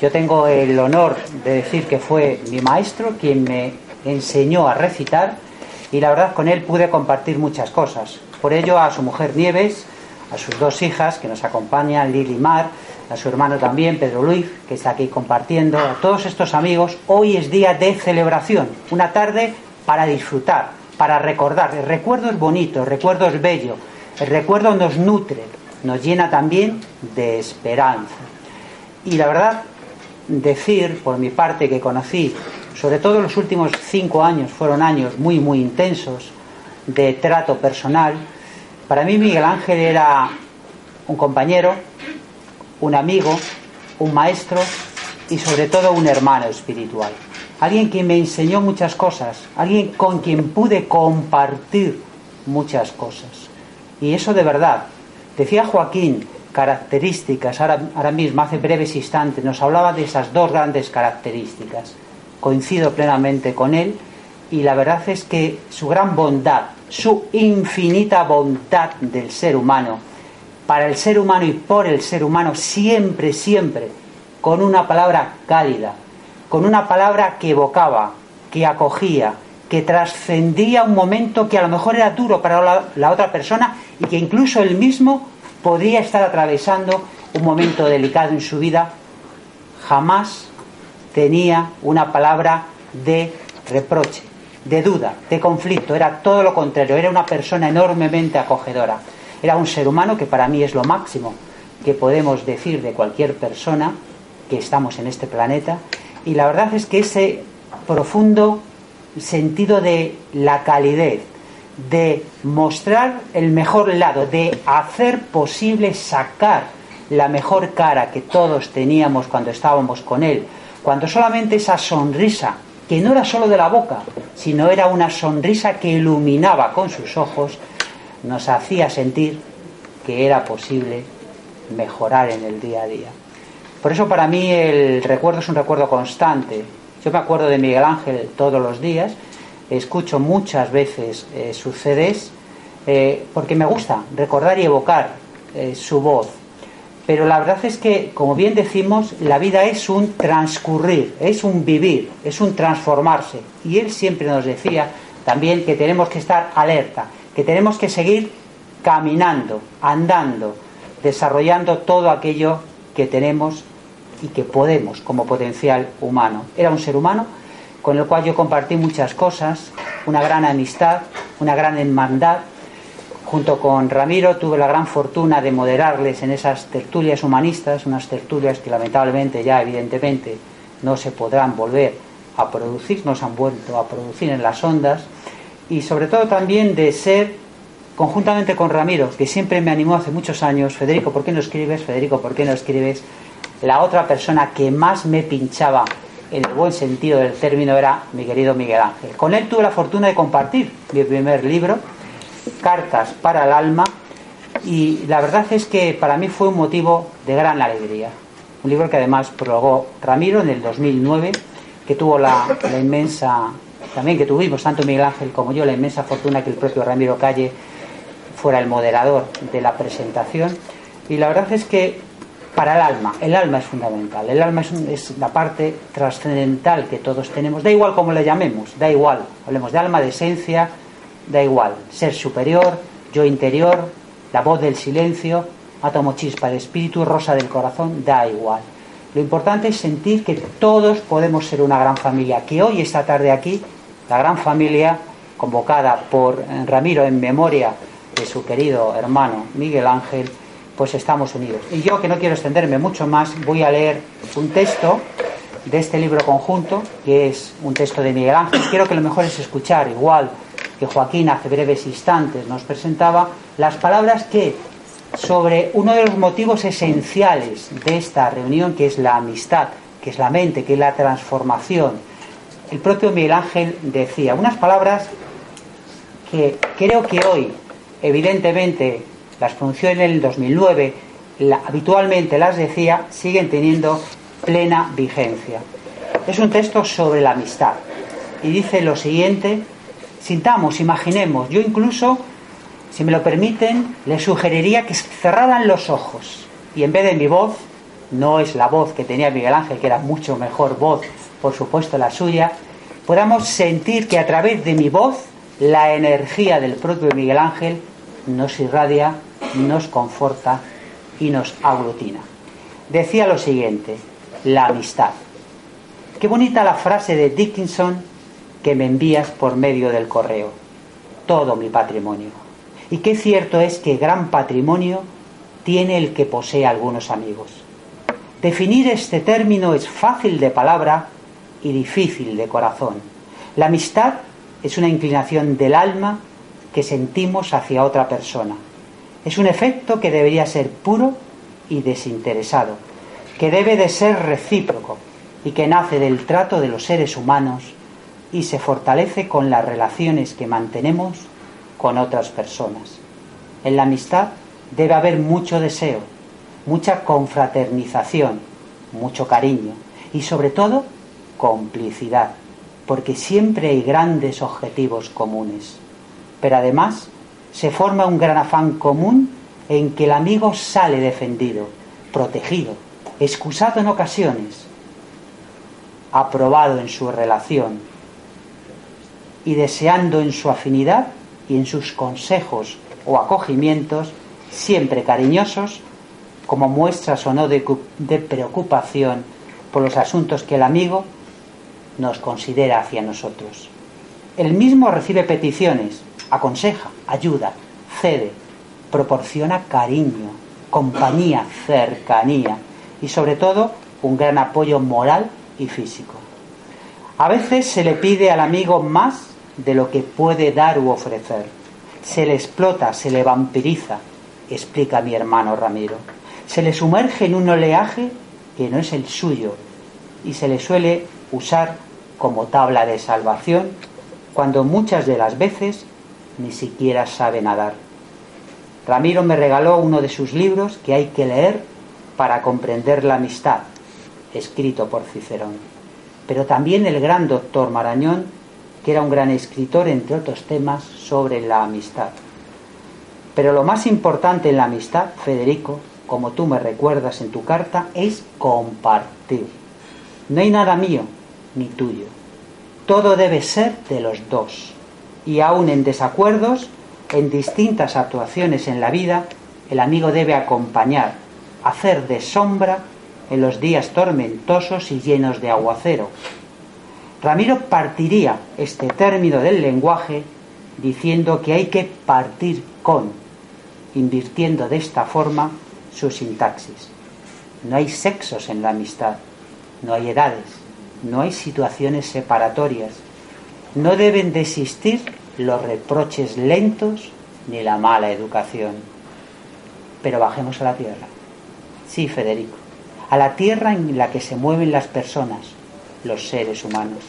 yo tengo el honor de decir que fue mi maestro quien me enseñó a recitar y la verdad con él pude compartir muchas cosas. Por ello a su mujer Nieves, a sus dos hijas que nos acompañan, Lili Mar, a su hermano también, Pedro Luis, que está aquí compartiendo, a todos estos amigos, hoy es día de celebración, una tarde para disfrutar, para recordar. El recuerdo es bonito, el recuerdo es bello, el recuerdo nos nutre, nos llena también de esperanza. Y la verdad, decir por mi parte que conocí, sobre todo los últimos cinco años, fueron años muy, muy intensos de trato personal. Para mí Miguel Ángel era un compañero, un amigo, un maestro y sobre todo un hermano espiritual. Alguien que me enseñó muchas cosas, alguien con quien pude compartir muchas cosas. Y eso de verdad. Decía Joaquín, características, ahora, ahora mismo, hace breves instantes, nos hablaba de esas dos grandes características. Coincido plenamente con él y la verdad es que su gran bondad, su infinita bondad del ser humano, para el ser humano y por el ser humano, siempre, siempre, con una palabra cálida, con una palabra que evocaba, que acogía, que trascendía un momento que a lo mejor era duro para la, la otra persona y que incluso él mismo podría estar atravesando un momento delicado en su vida, jamás tenía una palabra de reproche, de duda, de conflicto, era todo lo contrario, era una persona enormemente acogedora, era un ser humano que para mí es lo máximo que podemos decir de cualquier persona que estamos en este planeta. Y la verdad es que ese profundo sentido de la calidez, de mostrar el mejor lado, de hacer posible sacar la mejor cara que todos teníamos cuando estábamos con él, cuando solamente esa sonrisa, que no era solo de la boca, sino era una sonrisa que iluminaba con sus ojos, nos hacía sentir que era posible mejorar en el día a día. Por eso para mí el recuerdo es un recuerdo constante. Yo me acuerdo de Miguel Ángel todos los días, escucho muchas veces eh, sus CDs eh, porque me gusta recordar y evocar eh, su voz. Pero la verdad es que, como bien decimos, la vida es un transcurrir, es un vivir, es un transformarse. Y él siempre nos decía también que tenemos que estar alerta, que tenemos que seguir caminando, andando, desarrollando todo aquello que tenemos y que podemos como potencial humano. Era un ser humano con el cual yo compartí muchas cosas, una gran amistad, una gran hermandad. Junto con Ramiro tuve la gran fortuna de moderarles en esas tertulias humanistas, unas tertulias que lamentablemente ya evidentemente no se podrán volver a producir, no se han vuelto a producir en las ondas, y sobre todo también de ser, conjuntamente con Ramiro, que siempre me animó hace muchos años, Federico, ¿por qué no escribes? Federico, ¿por qué no escribes? La otra persona que más me pinchaba en el buen sentido del término, era mi querido Miguel Ángel. Con él tuve la fortuna de compartir mi primer libro, Cartas para el Alma, y la verdad es que para mí fue un motivo de gran alegría. Un libro que además prologó Ramiro en el 2009, que tuvo la, inmensa, también que tuvimos tanto Miguel Ángel como yo, la inmensa fortuna que el propio Ramiro Calle fuera el moderador de la presentación. Y la verdad es que para el alma. El alma es fundamental. El alma es, la parte trascendental que todos tenemos. Da igual cómo le llamemos, da igual. Hablemos de alma, de esencia, da igual. Ser superior, yo interior, la voz del silencio, átomo chispa de espíritu, rosa del corazón, da igual. Lo importante es sentir que todos podemos ser una gran familia. Que hoy, esta tarde aquí, la gran familia convocada por Ramiro en memoria de su querido hermano Miguel Ángel, pues estamos unidos. Y yo, que no quiero extenderme mucho más, voy a leer un texto de este libro conjunto, que es un texto de Miguel Ángel. Quiero que lo mejor es escuchar, igual que Joaquín hace breves instantes nos presentaba, las palabras que sobre uno de los motivos esenciales de esta reunión, que es la amistad, que es la mente, que es la transformación, el propio Miguel Ángel decía unas palabras que creo que hoy, evidentemente, las pronunció en el 2009, habitualmente las decía, siguen teniendo plena vigencia. Es un texto sobre la amistad y dice lo siguiente, sintamos, imaginemos, yo incluso, si me lo permiten, les sugeriría que cerraran los ojos y en vez de mi voz, no es la voz que tenía Miguel Ángel, que era mucho mejor voz, por supuesto la suya, podamos sentir que a través de mi voz la energía del propio Miguel Ángel nos irradia nos conforta y nos aglutina. Decía lo siguiente, la amistad. Qué bonita la frase de Dickinson que me envías por medio del correo. todo mi patrimonio. Y qué cierto es que gran patrimonio tiene el que posee algunos amigos. Definir este término es fácil de palabra y difícil de corazón. La amistad es una inclinación del alma que sentimos hacia otra persona. Es un efecto que debería ser puro y desinteresado, que debe de ser recíproco y que nace del trato de los seres humanos y se fortalece con las relaciones que mantenemos con otras personas. En la amistad debe haber mucho deseo, mucha confraternización, mucho cariño y sobre todo complicidad, porque siempre hay grandes objetivos comunes. Pero además se forma un gran afán común en que el amigo sale defendido, protegido, excusado en ocasiones, aprobado en su relación y deseando en su afinidad y en sus consejos o acogimientos, siempre cariñosos, como muestras o no de, preocupación por los asuntos que el amigo nos considera hacia nosotros. El mismo recibe peticiones, aconseja, ayuda, cede, proporciona cariño, compañía, cercanía y sobre todo un gran apoyo moral y físico. A veces se le pide al amigo más de lo que puede dar u ofrecer. Se le explota, se le vampiriza, explica mi hermano Ramiro. Se le sumerge en un oleaje que no es el suyo y se le suele usar como tabla de salvación cuando muchas de las veces ni siquiera sabe nadar. Ramiro me regaló uno de sus libros que hay que leer para comprender la amistad, escrito por Cicerón. Pero también el gran doctor Marañón, que era un gran escritor, entre otros temas, sobre la amistad. Pero lo más importante en la amistad, Federico, como tú me recuerdas en tu carta, es compartir. No hay nada mío ni tuyo. Todo debe ser de los dos. Y aun en desacuerdos, en distintas actuaciones en la vida, el amigo debe acompañar, hacer de sombra en los días tormentosos y llenos de aguacero. Ramiro partiría este término del lenguaje diciendo que hay que partir con, invirtiendo de esta forma su sintaxis. No hay sexos en la amistad, no hay edades, no hay situaciones separatorias, no deben de existir los reproches lentos ni la mala educación. Pero bajemos a la tierra. Sí, Federico, a la tierra en la que se mueven las personas, los seres humanos.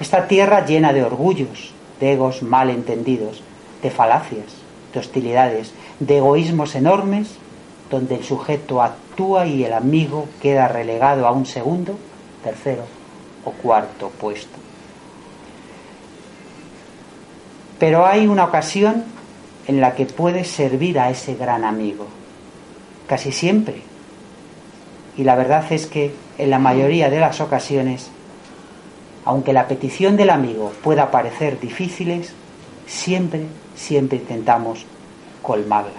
Esta tierra llena de orgullos, de egos mal entendidos, de falacias, de hostilidades, de egoísmos enormes, donde el sujeto actúa y el amigo queda relegado a un segundo, tercero o cuarto puesto. Pero hay una ocasión en la que puedes servir a ese gran amigo. Casi siempre. Y la verdad es que en la mayoría de las ocasiones, aunque la petición del amigo pueda parecer difíciles, siempre, siempre intentamos colmarla.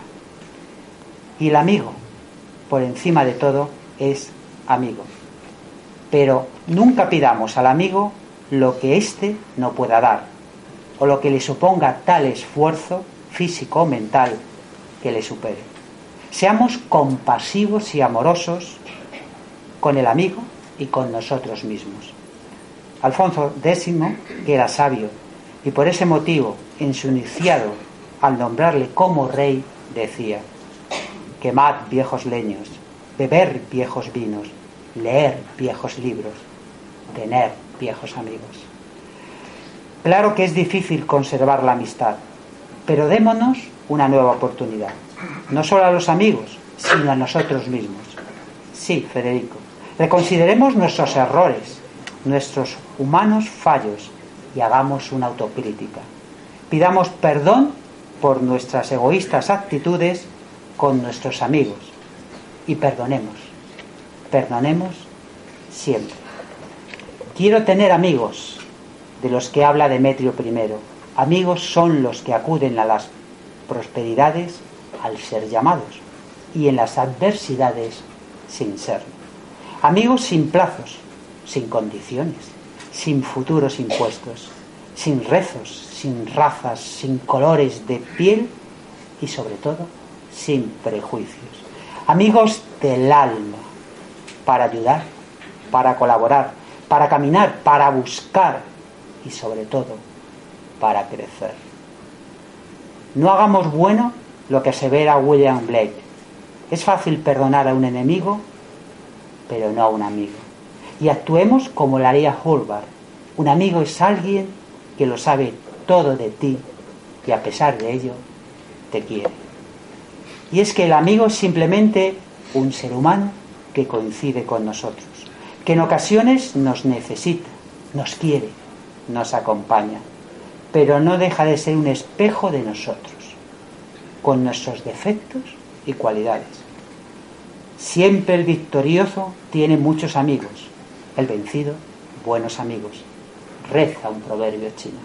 Y el amigo, por encima de todo, es amigo. Pero nunca pidamos al amigo lo que éste no pueda dar o lo que le suponga tal esfuerzo físico o mental que le supere. Seamos compasivos y amorosos con el amigo y con nosotros mismos. Alfonso X, que era sabio y por ese motivo en su iniciado, al nombrarle como rey, decía, quemad viejos leños, beber viejos vinos, leer viejos libros, tener viejos amigos. Claro que es difícil conservar la amistad, pero démonos una nueva oportunidad. No solo a los amigos, sino a nosotros mismos. Sí, Federico, reconsideremos nuestros errores, nuestros humanos fallos y hagamos una autocrítica. Pidamos perdón por nuestras egoístas actitudes con nuestros amigos y perdonemos. Perdonemos siempre. Quiero tener amigos, de los que habla Demetrio I. Amigos son los que acuden a las prosperidades al ser llamados y en las adversidades sin ser. Amigos sin plazos, sin condiciones, sin futuros impuestos, sin rezos, sin razas, sin colores de piel y sobre todo sin prejuicios. Amigos del alma, para ayudar, para colaborar, para caminar, para buscar y sobre todo para crecer. No hagamos bueno lo que asevera William Blake. Es fácil perdonar a un enemigo, pero no a un amigo. Y actuemos como lo haría Hulbard. Un amigo es alguien que lo sabe todo de ti y a pesar de ello te quiere. Y es que el amigo es simplemente un ser humano que coincide con nosotros, que en ocasiones nos necesita, nos quiere, nos acompaña, pero no deja de ser un espejo de nosotros, con nuestros defectos y cualidades. Siempre el victorioso tiene muchos amigos, el vencido buenos amigos. Reza un proverbio chino.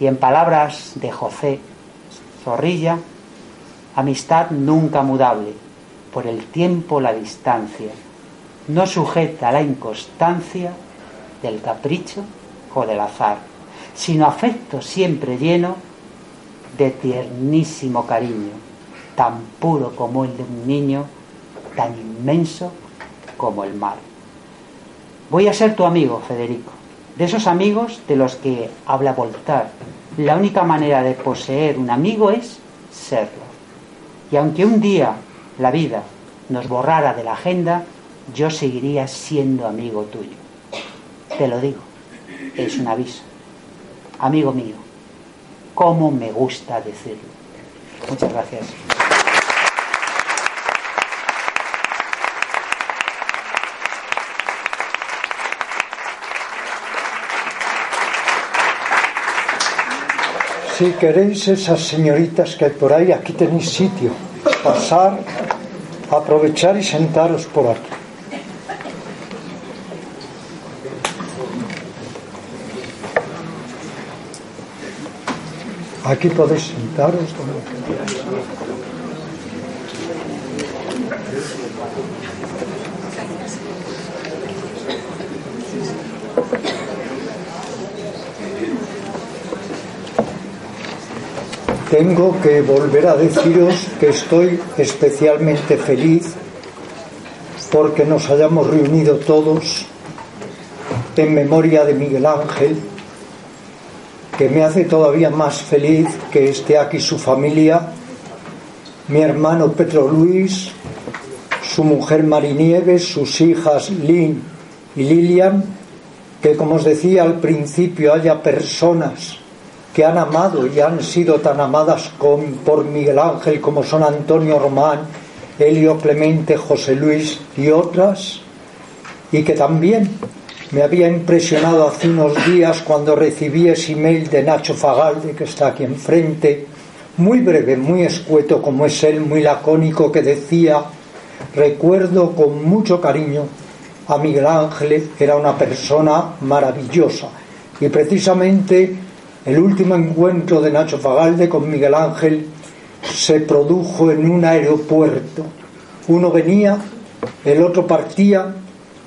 Y en palabras de José Zorrilla, amistad nunca mudable, por el tiempo la distancia, no sujeta a la inconstancia del capricho o del azar, sino afecto siempre lleno de tiernísimo cariño, tan puro como el de un niño, tan inmenso como el mar. Voy a ser tu amigo, Federico, de esos amigos de los que habla Voltaire. La única manera de poseer un amigo es serlo. Y aunque un día la vida nos borrara de la agenda, yo seguiría siendo amigo tuyo. Te lo digo, es un aviso. Amigo mío, cómo me gusta decirlo. Muchas gracias.
Si queréis esas señoritas que hay por ahí, aquí tenéis sitio. Pasar, aprovechar y sentaros por aquí. Aquí podéis sentaros donde. Tengo que volver a deciros que estoy especialmente feliz porque nos hayamos reunido todos en memoria de Miguel Ángel, que me hace todavía más feliz que esté aquí su familia, mi hermano Pedro Luis, su mujer Marinieves, sus hijas Lynn y Lilian, que como os decía al principio haya personas que han amado y han sido tan amadas por Miguel Ángel como son Antonio Román, Helio Clemente, José Luis y otras, y que también me había impresionado hace unos días cuando recibí ese email de Nacho Fagalde, que está aquí enfrente, muy breve, muy escueto como es él, muy lacónico, que decía, recuerdo con mucho cariño a Miguel Ángel, era una persona maravillosa. Y precisamente el último encuentro de Nacho Fagalde con Miguel Ángel se produjo en un aeropuerto. Uno venía, el otro partía,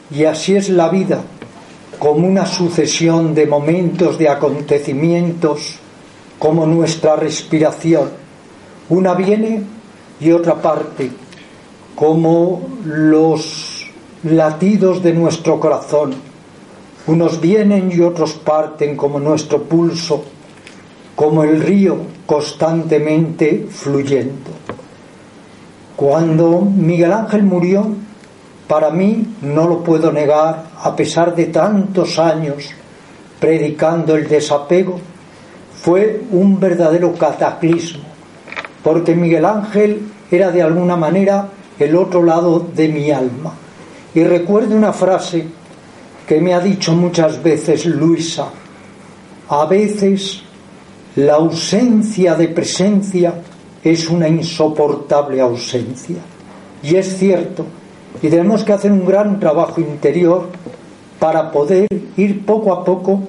y así es la vida, como una sucesión de momentos, de acontecimientos, como nuestra respiración. Una viene y otra parte, como los latidos de nuestro corazón unos vienen y otros parten como nuestro pulso, como el río constantemente fluyendo. Cuando Miguel Ángel murió, para mí, no lo puedo negar, a pesar de tantos años predicando el desapego, fue un verdadero cataclismo, porque Miguel Ángel era de alguna manera el otro lado de mi alma. Y recuerdo una frase que me ha dicho muchas veces Luisa, a veces la ausencia de presencia es una insoportable ausencia. Y es cierto, y tenemos que hacer un gran trabajo interior para poder ir poco a poco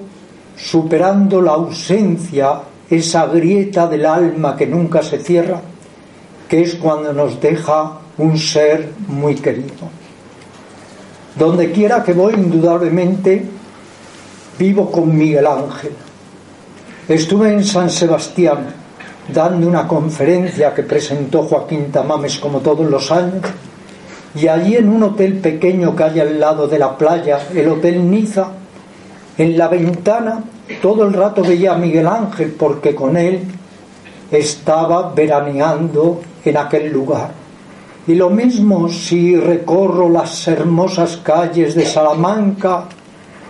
superando la ausencia, esa grieta del alma que nunca se cierra, que es cuando nos deja un ser muy querido. Donde quiera que voy, indudablemente, vivo con Miguel Ángel. Estuve en San Sebastián dando una conferencia que presentó Joaquín Tamames como todos los años y allí en un hotel pequeño que hay al lado de la playa, el Hotel Niza, en la ventana todo el rato veía a Miguel Ángel porque con él estaba veraneando en aquel lugar. Y lo mismo si recorro las hermosas calles de Salamanca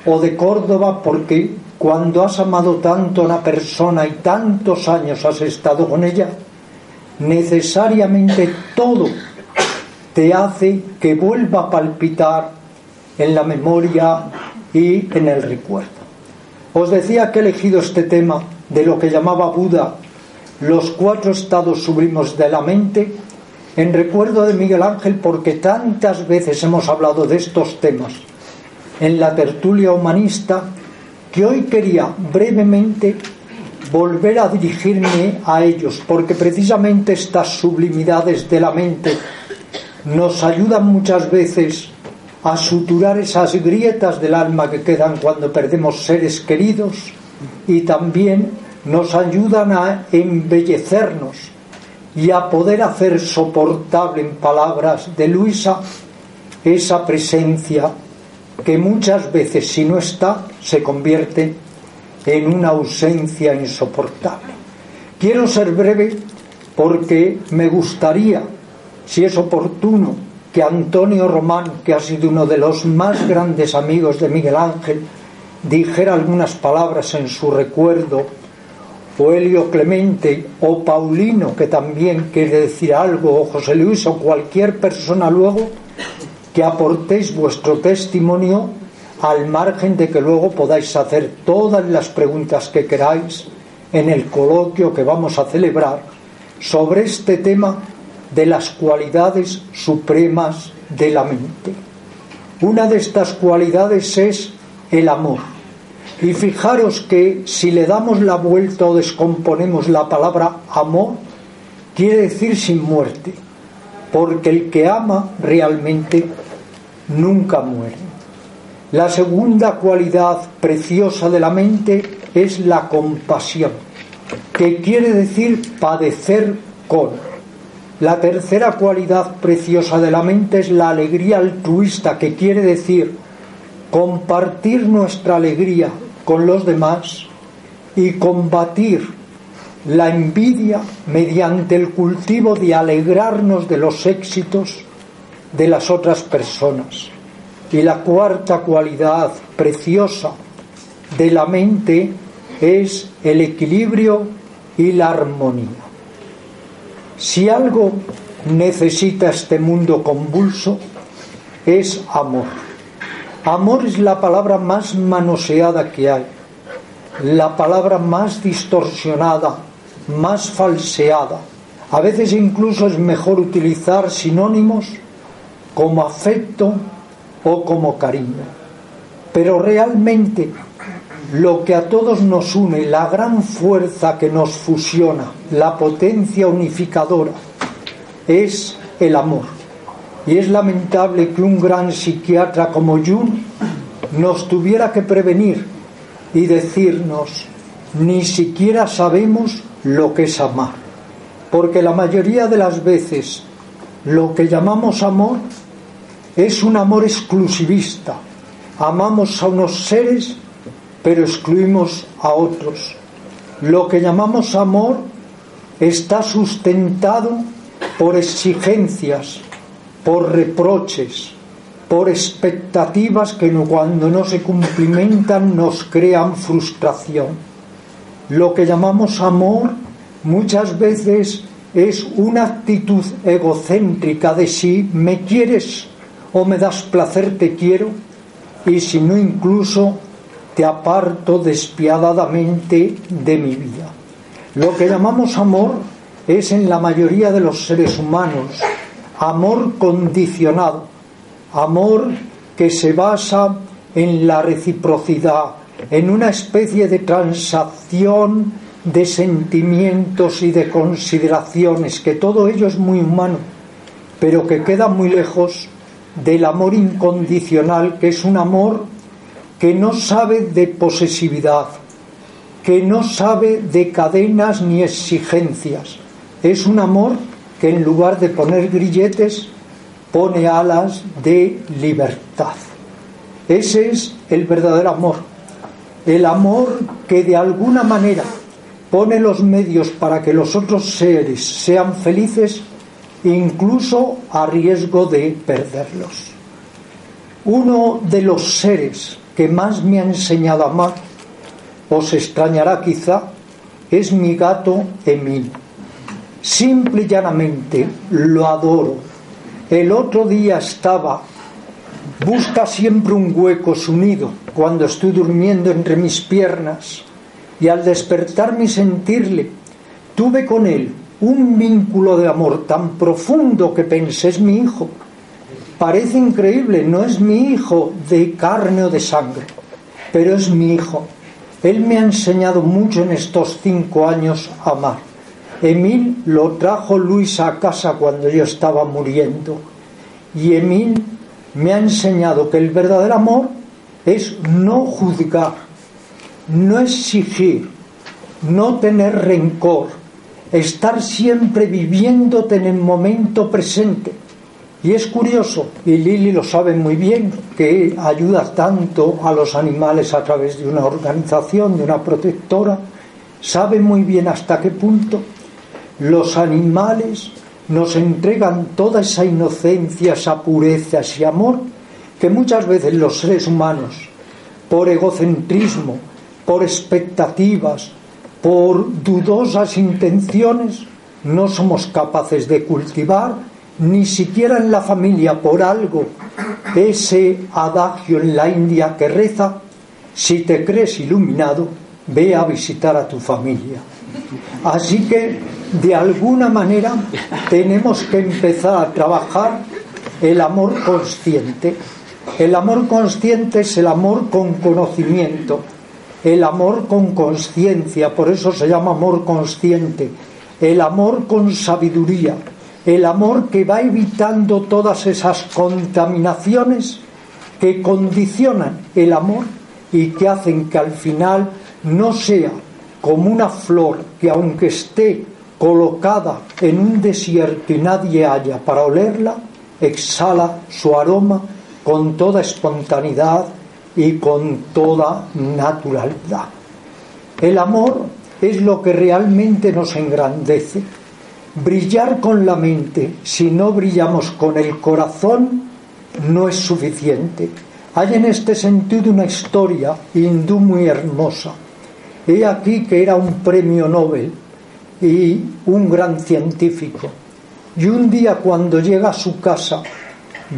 o de Córdoba, porque cuando has amado tanto a una persona y tantos años has estado con ella, necesariamente todo te hace que vuelva a palpitar en la memoria y en el recuerdo. Os decía que he elegido este tema de lo que llamaba Buda los cuatro estados sublimes de la mente en recuerdo de Miguel Ángel porque tantas veces hemos hablado de estos temas en la tertulia humanista que hoy quería brevemente volver a dirigirme a ellos porque precisamente estas sublimidades de la mente nos ayudan muchas veces a suturar esas grietas del alma que quedan cuando perdemos seres queridos y también nos ayudan a embellecernos y a poder hacer soportable en palabras de Luisa esa presencia que muchas veces si no está se convierte en una ausencia insoportable. Quiero ser breve porque me gustaría si es oportuno, que Antonio Román, que ha sido uno de los más grandes amigos de Miguel Ángel, dijera algunas palabras en su recuerdo, o Helio Clemente, o Paulino, que también quiere decir algo, o José Luis, o cualquier persona luego, que aportéis vuestro testimonio al margen de que luego podáis hacer todas las preguntas que queráis en el coloquio que vamos a celebrar sobre este tema de las cualidades supremas de la mente. Una de estas cualidades es el amor. Y fijaros que si le damos la vuelta o descomponemos la palabra amor, quiere decir sin muerte, porque el que ama realmente nunca muere. La segunda cualidad preciosa de la mente es la compasión, que quiere decir padecer con. La tercera cualidad preciosa de la mente es la alegría altruista, que quiere decir compartir nuestra alegría con los demás y combatir la envidia mediante el cultivo de alegrarnos de los éxitos de las otras personas. Y la cuarta cualidad preciosa de la mente es el equilibrio y la armonía. Si algo necesita este mundo convulso, es amor. Amor es la palabra más manoseada que hay, la palabra más distorsionada, más falseada. A veces incluso es mejor utilizar sinónimos como afecto o como cariño. Pero realmente lo que a todos nos une, la gran fuerza que nos fusiona, la potencia unificadora, es el amor. Y es lamentable que un gran psiquiatra como Jung nos tuviera que prevenir y decirnos, ni siquiera sabemos lo que es amar. Porque la mayoría de las veces lo que llamamos amor es un amor exclusivista. Amamos a unos seres pero excluimos a otros. Lo que llamamos amor está sustentado por exigencias, por reproches, por expectativas que cuando no se cumplimentan nos crean frustración. Lo que llamamos amor muchas veces es una actitud egocéntrica de si me quieres o me das placer te quiero y si no incluso te aparto despiadadamente de mi vida. Lo que llamamos amor es en la mayoría de los seres humanos amor condicionado, amor que se basa en la reciprocidad, en una especie de transacción de sentimientos y de consideraciones, que todo ello es muy humano, pero que queda muy lejos del amor incondicional, que es un amor que no sabe de posesividad, que no sabe de cadenas ni exigencias. Es un amor que en lugar de poner grilletes pone alas de libertad. Ese es el verdadero amor. El amor que de alguna manera pone los medios para que los otros seres sean felices, incluso a riesgo de perderlos. Uno de los seres que más me ha enseñado a amar, os extrañará quizá, es mi gato Emil. Simple y llanamente lo adoro. El otro día estaba, busca siempre un hueco su nido cuando estoy durmiendo entre mis piernas y al despertarme y sentirle, tuve con él un vínculo de amor tan profundo que pensé es mi hijo Parece increíble, no es mi hijo de carne o de sangre, pero es mi hijo. Él me ha enseñado mucho en estos cinco años a amar. Emil lo trajo Luis a casa cuando yo estaba muriendo. Y Emil me ha enseñado que el verdadero amor es no juzgar, no exigir, no tener rencor, estar siempre viviéndote en el momento presente y es curioso, y Lili lo sabe muy bien, que ayuda tanto a los animales a través de una organización, de una protectora, sabe muy bien hasta qué punto los animales nos entregan toda esa inocencia, esa pureza, ese amor que muchas veces los seres humanos, por egocentrismo, por expectativas, por dudosas intenciones, no somos capaces de cultivar ni siquiera en la familia por algo, ese adagio en la India que reza, si te crees iluminado, ve a visitar a tu familia. Así que, de alguna manera, tenemos que empezar a trabajar el amor consciente. El amor consciente es el amor con conocimiento, el amor con conciencia, por eso se llama amor consciente, el amor con sabiduría, el amor que va evitando todas esas contaminaciones que condicionan el amor y que hacen que al final no sea como una flor que aunque esté colocada en un desierto y nadie haya para olerla, exhala su aroma con toda espontaneidad y con toda naturalidad. El amor es lo que realmente nos engrandece Brillar con la mente, si no brillamos con el corazón, no es suficiente. Hay en este sentido una historia hindú muy hermosa. He aquí que era un premio Nobel y un gran científico. Y un día cuando llega a su casa,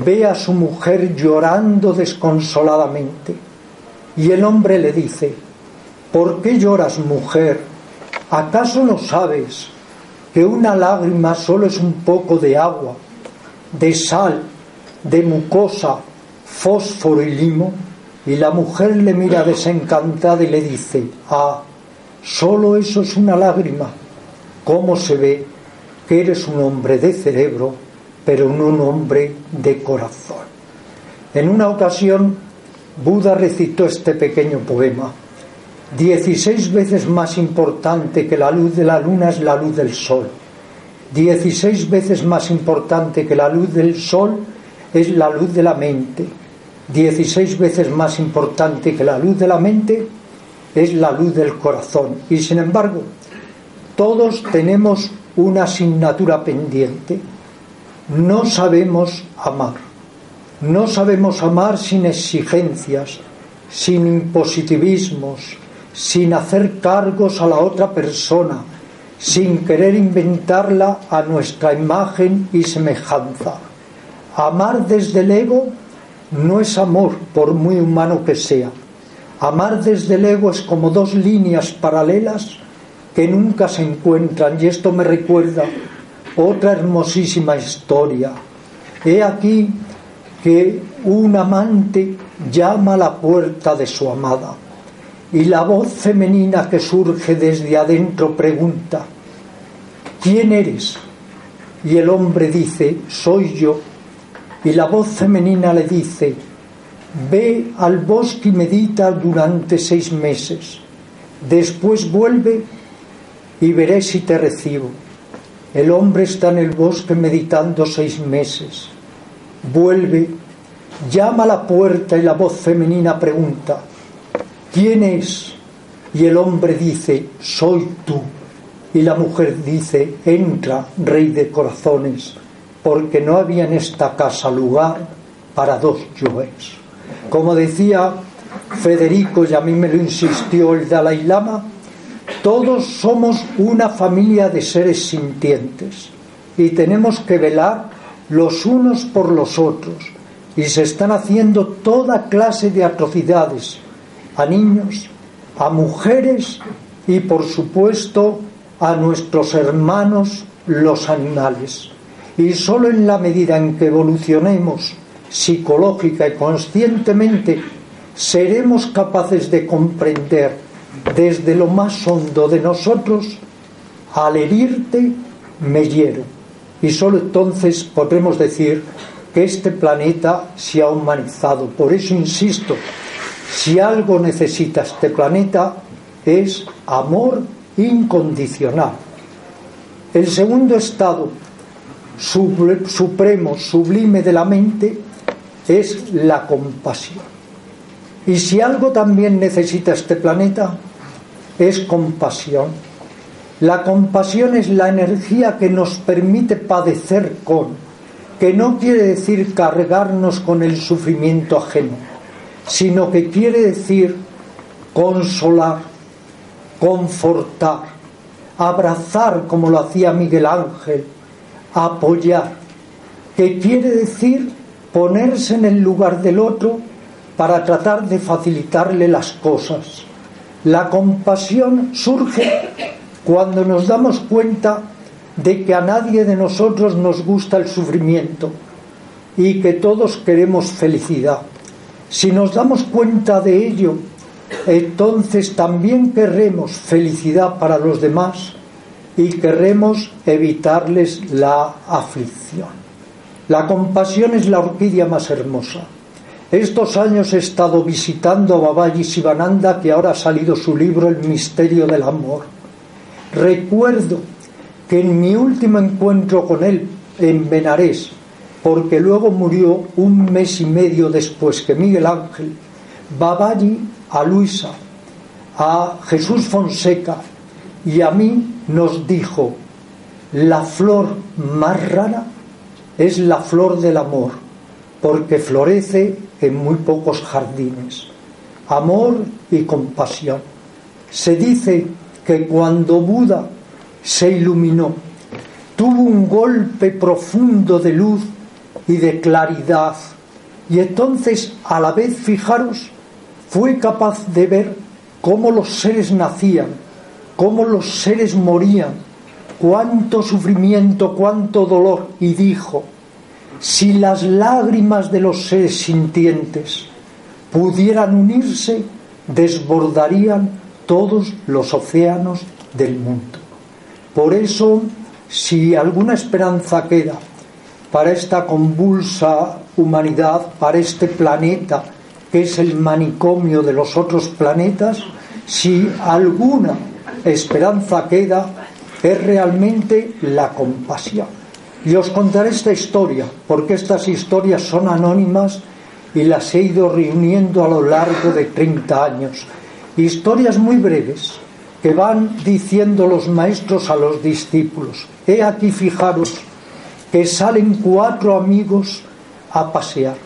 ve a su mujer llorando desconsoladamente. Y el hombre le dice, ¿por qué lloras mujer? ¿Acaso no sabes que una lágrima solo es un poco de agua, de sal, de mucosa, fósforo y limo, y la mujer le mira desencantada y le dice, ah, solo eso es una lágrima. ¿Cómo se ve que eres un hombre de cerebro, pero no un hombre de corazón? En una ocasión, Buda recitó este pequeño poema 16 veces más importante que la luz de la luna es la luz del sol. 16 veces más importante que la luz del sol es la luz de la mente. 16 veces más importante que la luz de la mente es la luz del corazón. Y sin embargo, todos tenemos una asignatura pendiente. No sabemos amar. No sabemos amar sin exigencias, sin impositivismos, sin hacer cargos a la otra persona, sin querer inventarla a nuestra imagen y semejanza. Amar desde el ego no es amor, por muy humano que sea. Amar desde el ego es como dos líneas paralelas que nunca se encuentran y esto me recuerda otra hermosísima historia. He aquí que un amante llama a la puerta de su amada y la voz femenina que surge desde adentro pregunta, ¿quién eres? Y el hombre dice, soy yo. Y la voz femenina le dice, ve al bosque y medita durante seis meses. Después vuelve y veré si te recibo. El hombre está en el bosque meditando seis meses. Vuelve, llama a la puerta y la voz femenina pregunta, ¿quién es? Y el hombre dice, soy tú. Y la mujer dice, entra, rey de corazones, porque no había en esta casa lugar para dos yoes. Como decía Federico, y a mí me lo insistió el Dalai Lama, todos somos una familia de seres sintientes y tenemos que velar los unos por los otros. Y se están haciendo toda clase de atrocidades a niños, a mujeres y por supuesto a nuestros hermanos los animales. Y solo en la medida en que evolucionemos psicológica y conscientemente seremos capaces de comprender desde lo más hondo de nosotros, al herirte me hiero. Y solo entonces podremos decir que este planeta se ha humanizado. Por eso insisto, si algo necesita este planeta es amor incondicional. El segundo estado supremo, sublime de la mente es la compasión. Y si algo también necesita este planeta es compasión. La compasión es la energía que nos permite padecer con, que no quiere decir cargarnos con el sufrimiento ajeno, sino que quiere decir consolar, confortar, abrazar como lo hacía Miguel Ángel, apoyar, que quiere decir ponerse en el lugar del otro para tratar de facilitarle las cosas la compasión surge cuando nos damos cuenta de que a nadie de nosotros nos gusta el sufrimiento y que todos queremos felicidad. Si nos damos cuenta de ello, entonces también querremos felicidad para los demás y querremos evitarles la aflicción. La compasión es la orquídea más hermosa. Estos años he estado visitando a Babaji Sivananda, que ahora ha salido su libro El misterio del amor. Recuerdo que en mi último encuentro con él en Benarés, porque luego murió un mes y medio después que Miguel Ángel, Babaji a Luisa, a Jesús Fonseca y a mí nos dijo, la flor más rara es la flor del amor, porque florece en muy pocos jardines. Amor y compasión. Se dice que cuando Buda se iluminó, tuvo un golpe profundo de luz y de claridad. Y entonces, a la vez, fijaros, fue capaz de ver cómo los seres nacían, cómo los seres morían, cuánto sufrimiento, cuánto dolor, y dijo, si las lágrimas de los seres sintientes pudieran unirse, desbordarían todos los océanos del mundo. Por eso, si alguna esperanza queda para esta convulsa humanidad, para este planeta que es el manicomio de los otros planetas, si alguna esperanza queda, es realmente la compasión. Y os contaré esta historia, porque estas historias son anónimas y las he ido reuniendo a lo largo de 30 años. Historias muy breves que van diciendo los maestros a los discípulos. He aquí, fijaros, que salen cuatro amigos a pasear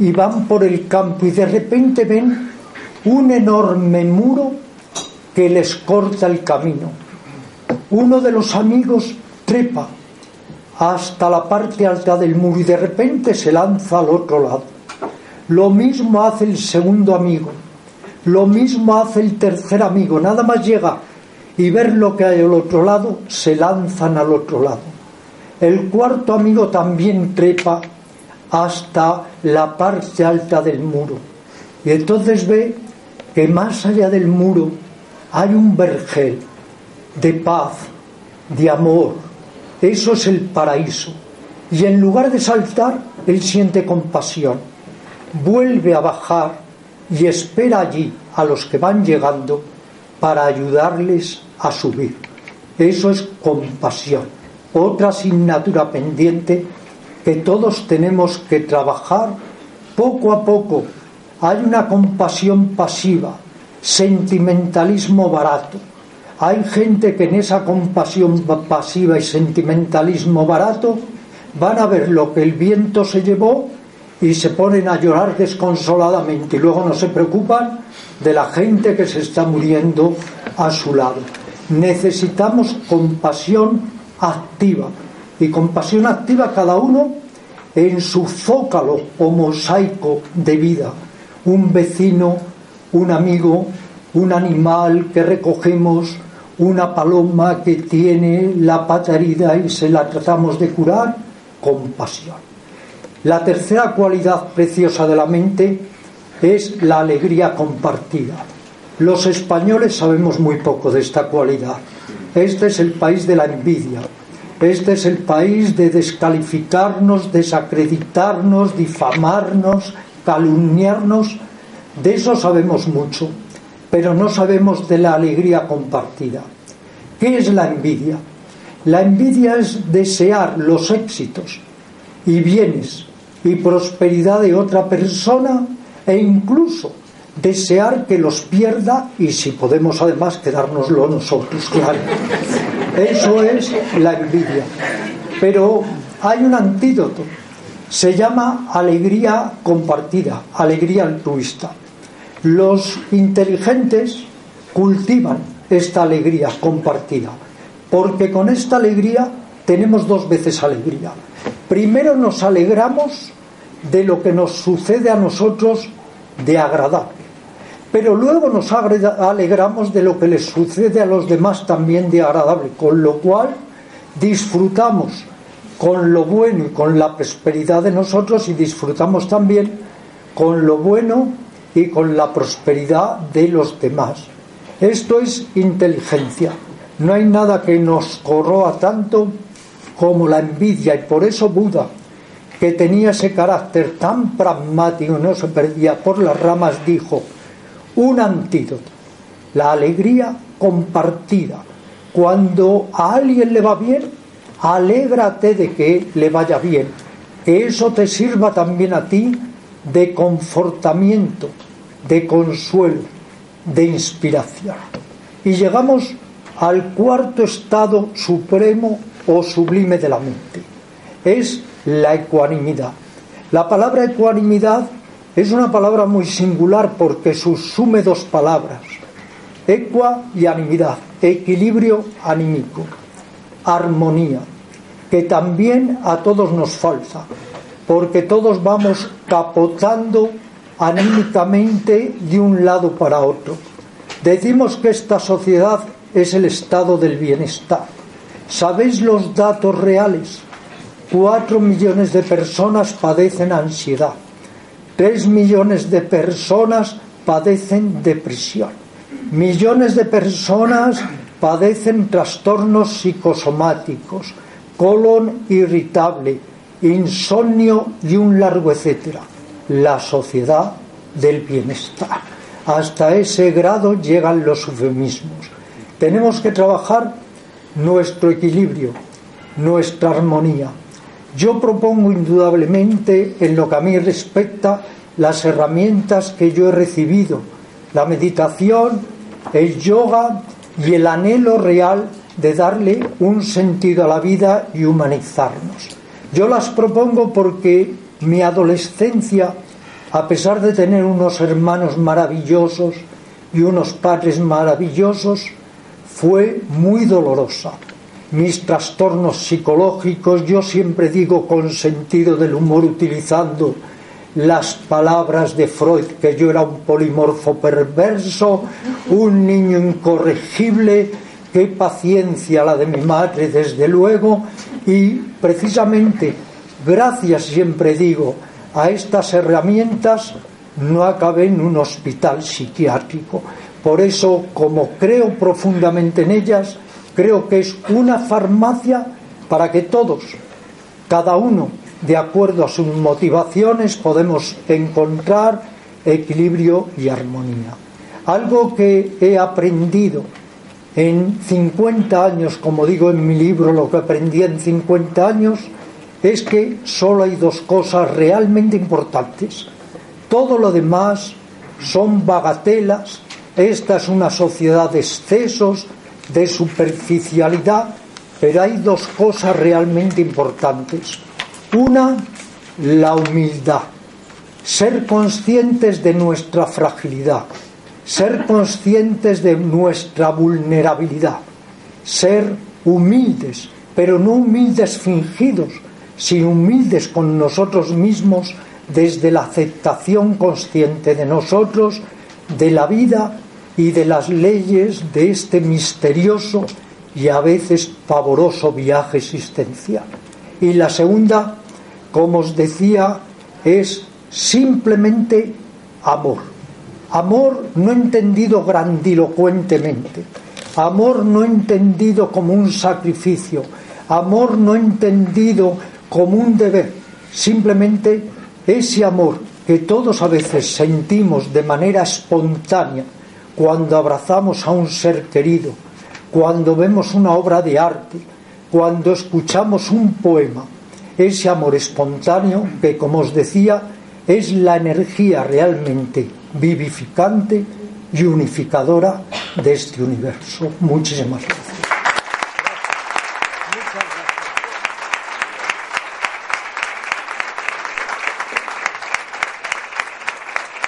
y van por el campo y de repente ven un enorme muro que les corta el camino. Uno de los amigos trepa hasta la parte alta del muro y de repente se lanza al otro lado. Lo mismo hace el segundo amigo, lo mismo hace el tercer amigo, nada más llega y ver lo que hay al otro lado, se lanzan al otro lado. El cuarto amigo también trepa hasta la parte alta del muro y entonces ve que más allá del muro hay un vergel de paz, de amor, eso es el paraíso. Y en lugar de saltar, él siente compasión. Vuelve a bajar y espera allí a los que van llegando para ayudarles a subir. Eso es compasión. Otra asignatura pendiente que todos tenemos que trabajar poco a poco. Hay una compasión pasiva, sentimentalismo barato. Hay gente que en esa compasión pasiva y sentimentalismo barato van a ver lo que el viento se llevó y se ponen a llorar desconsoladamente y luego no se preocupan de la gente que se está muriendo a su lado. Necesitamos compasión activa y compasión activa cada uno en su zócalo o mosaico de vida. Un vecino, un amigo, un animal que recogemos, una paloma que tiene la pata herida y se la tratamos de curar, compasión. La tercera cualidad preciosa de la mente es la alegría compartida. Los españoles sabemos muy poco de esta cualidad. Este es el país de la envidia. Este es el país de descalificarnos, desacreditarnos, difamarnos, calumniarnos. De eso sabemos mucho, pero no sabemos de la alegría compartida. ¿Qué es la envidia? La envidia es desear los éxitos y bienes y prosperidad de otra persona e incluso desear que los pierda y si podemos además quedárnoslo nosotros, claro. Eso es la envidia. Pero hay un antídoto. Se llama alegría compartida, alegría altruista. Los inteligentes cultivan esta alegría compartida, porque con esta alegría tenemos dos veces alegría. Primero nos alegramos de lo que nos sucede a nosotros de agradable. Pero luego nos alegramos de lo que les sucede a los demás también de agradable, con lo cual disfrutamos con lo bueno y con la prosperidad de nosotros y disfrutamos también con lo bueno y con la prosperidad de los demás. Esto es inteligencia. No hay nada que nos corroa tanto como la envidia y por eso Buda que tenía ese carácter tan pragmático, no se perdía por las ramas, dijo, un antídoto, la alegría compartida. Cuando a alguien le va bien, alégrate de que le vaya bien, que eso te sirva también a ti de confortamiento, de consuelo, de inspiración. Y llegamos al cuarto estado supremo o sublime de la mente. Es la ecuanimidad. La palabra ecuanimidad es una palabra muy singular porque susume dos palabras, equa y animidad, equilibrio anímico, armonía, que también a todos nos falta, porque todos vamos capotando anímicamente de un lado para otro. Decimos que esta sociedad es el estado del bienestar. ¿Sabéis los datos reales? Cuatro millones de personas padecen ansiedad. Tres millones de personas padecen depresión. Millones de personas padecen trastornos psicosomáticos, colon irritable, insomnio y un largo etcétera. La sociedad del bienestar. Hasta ese grado llegan los eufemismos. Tenemos que trabajar nuestro equilibrio, nuestra armonía, yo propongo indudablemente, en lo que a mí respecta, las herramientas que yo he recibido, la meditación, el yoga y el anhelo real de darle un sentido a la vida y humanizarnos. Yo las propongo porque mi adolescencia, a pesar de tener unos hermanos maravillosos y unos padres maravillosos, fue muy dolorosa mis trastornos psicológicos, yo siempre digo con sentido del humor utilizando las palabras de Freud, que yo era un polimorfo perverso, un niño incorregible, qué paciencia la de mi madre, desde luego, y precisamente, gracias siempre digo, a estas herramientas no acabé en un hospital psiquiátrico. Por eso, como creo profundamente en ellas, creo que es una farmacia para que todos, cada uno, de acuerdo a sus motivaciones, podemos encontrar equilibrio y armonía. Algo que he aprendido en 50 años, como digo en mi libro, lo que aprendí en 50 años, es que solo hay dos cosas realmente importantes. Todo lo demás son bagatelas. Esta es una sociedad de excesos, de superficialidad, pero hay dos cosas realmente importantes. Una, la humildad. Ser conscientes de nuestra fragilidad ser conscientes de nuestra vulnerabilidad, ser humildes, pero no humildes fingidos, sino humildes con nosotros mismos desde la aceptación consciente de nosotros, de la vida y de las leyes de este misterioso y a veces pavoroso viaje existencial. Y la segunda, como os decía, es simplemente amor. Amor no entendido grandilocuentemente, amor no entendido como un sacrificio, amor no entendido como un deber, simplemente ese amor que todos a veces sentimos de manera espontánea cuando abrazamos a un ser querido, cuando vemos una obra de arte, cuando escuchamos un poema, ese amor espontáneo que, como os decía, es la energía realmente vivificante y unificadora de este universo. Muchísimas gracias.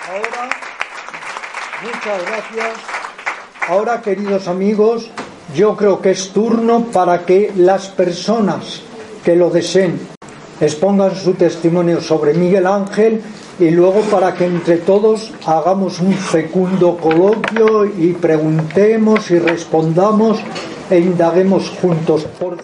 Ahora, muchas gracias. Ahora, queridos amigos, yo creo que es turno para que las personas que lo deseen expongan su testimonio sobre Miguel Ángel y luego para que entre todos hagamos un fecundo coloquio y preguntemos y respondamos e indaguemos juntos. Por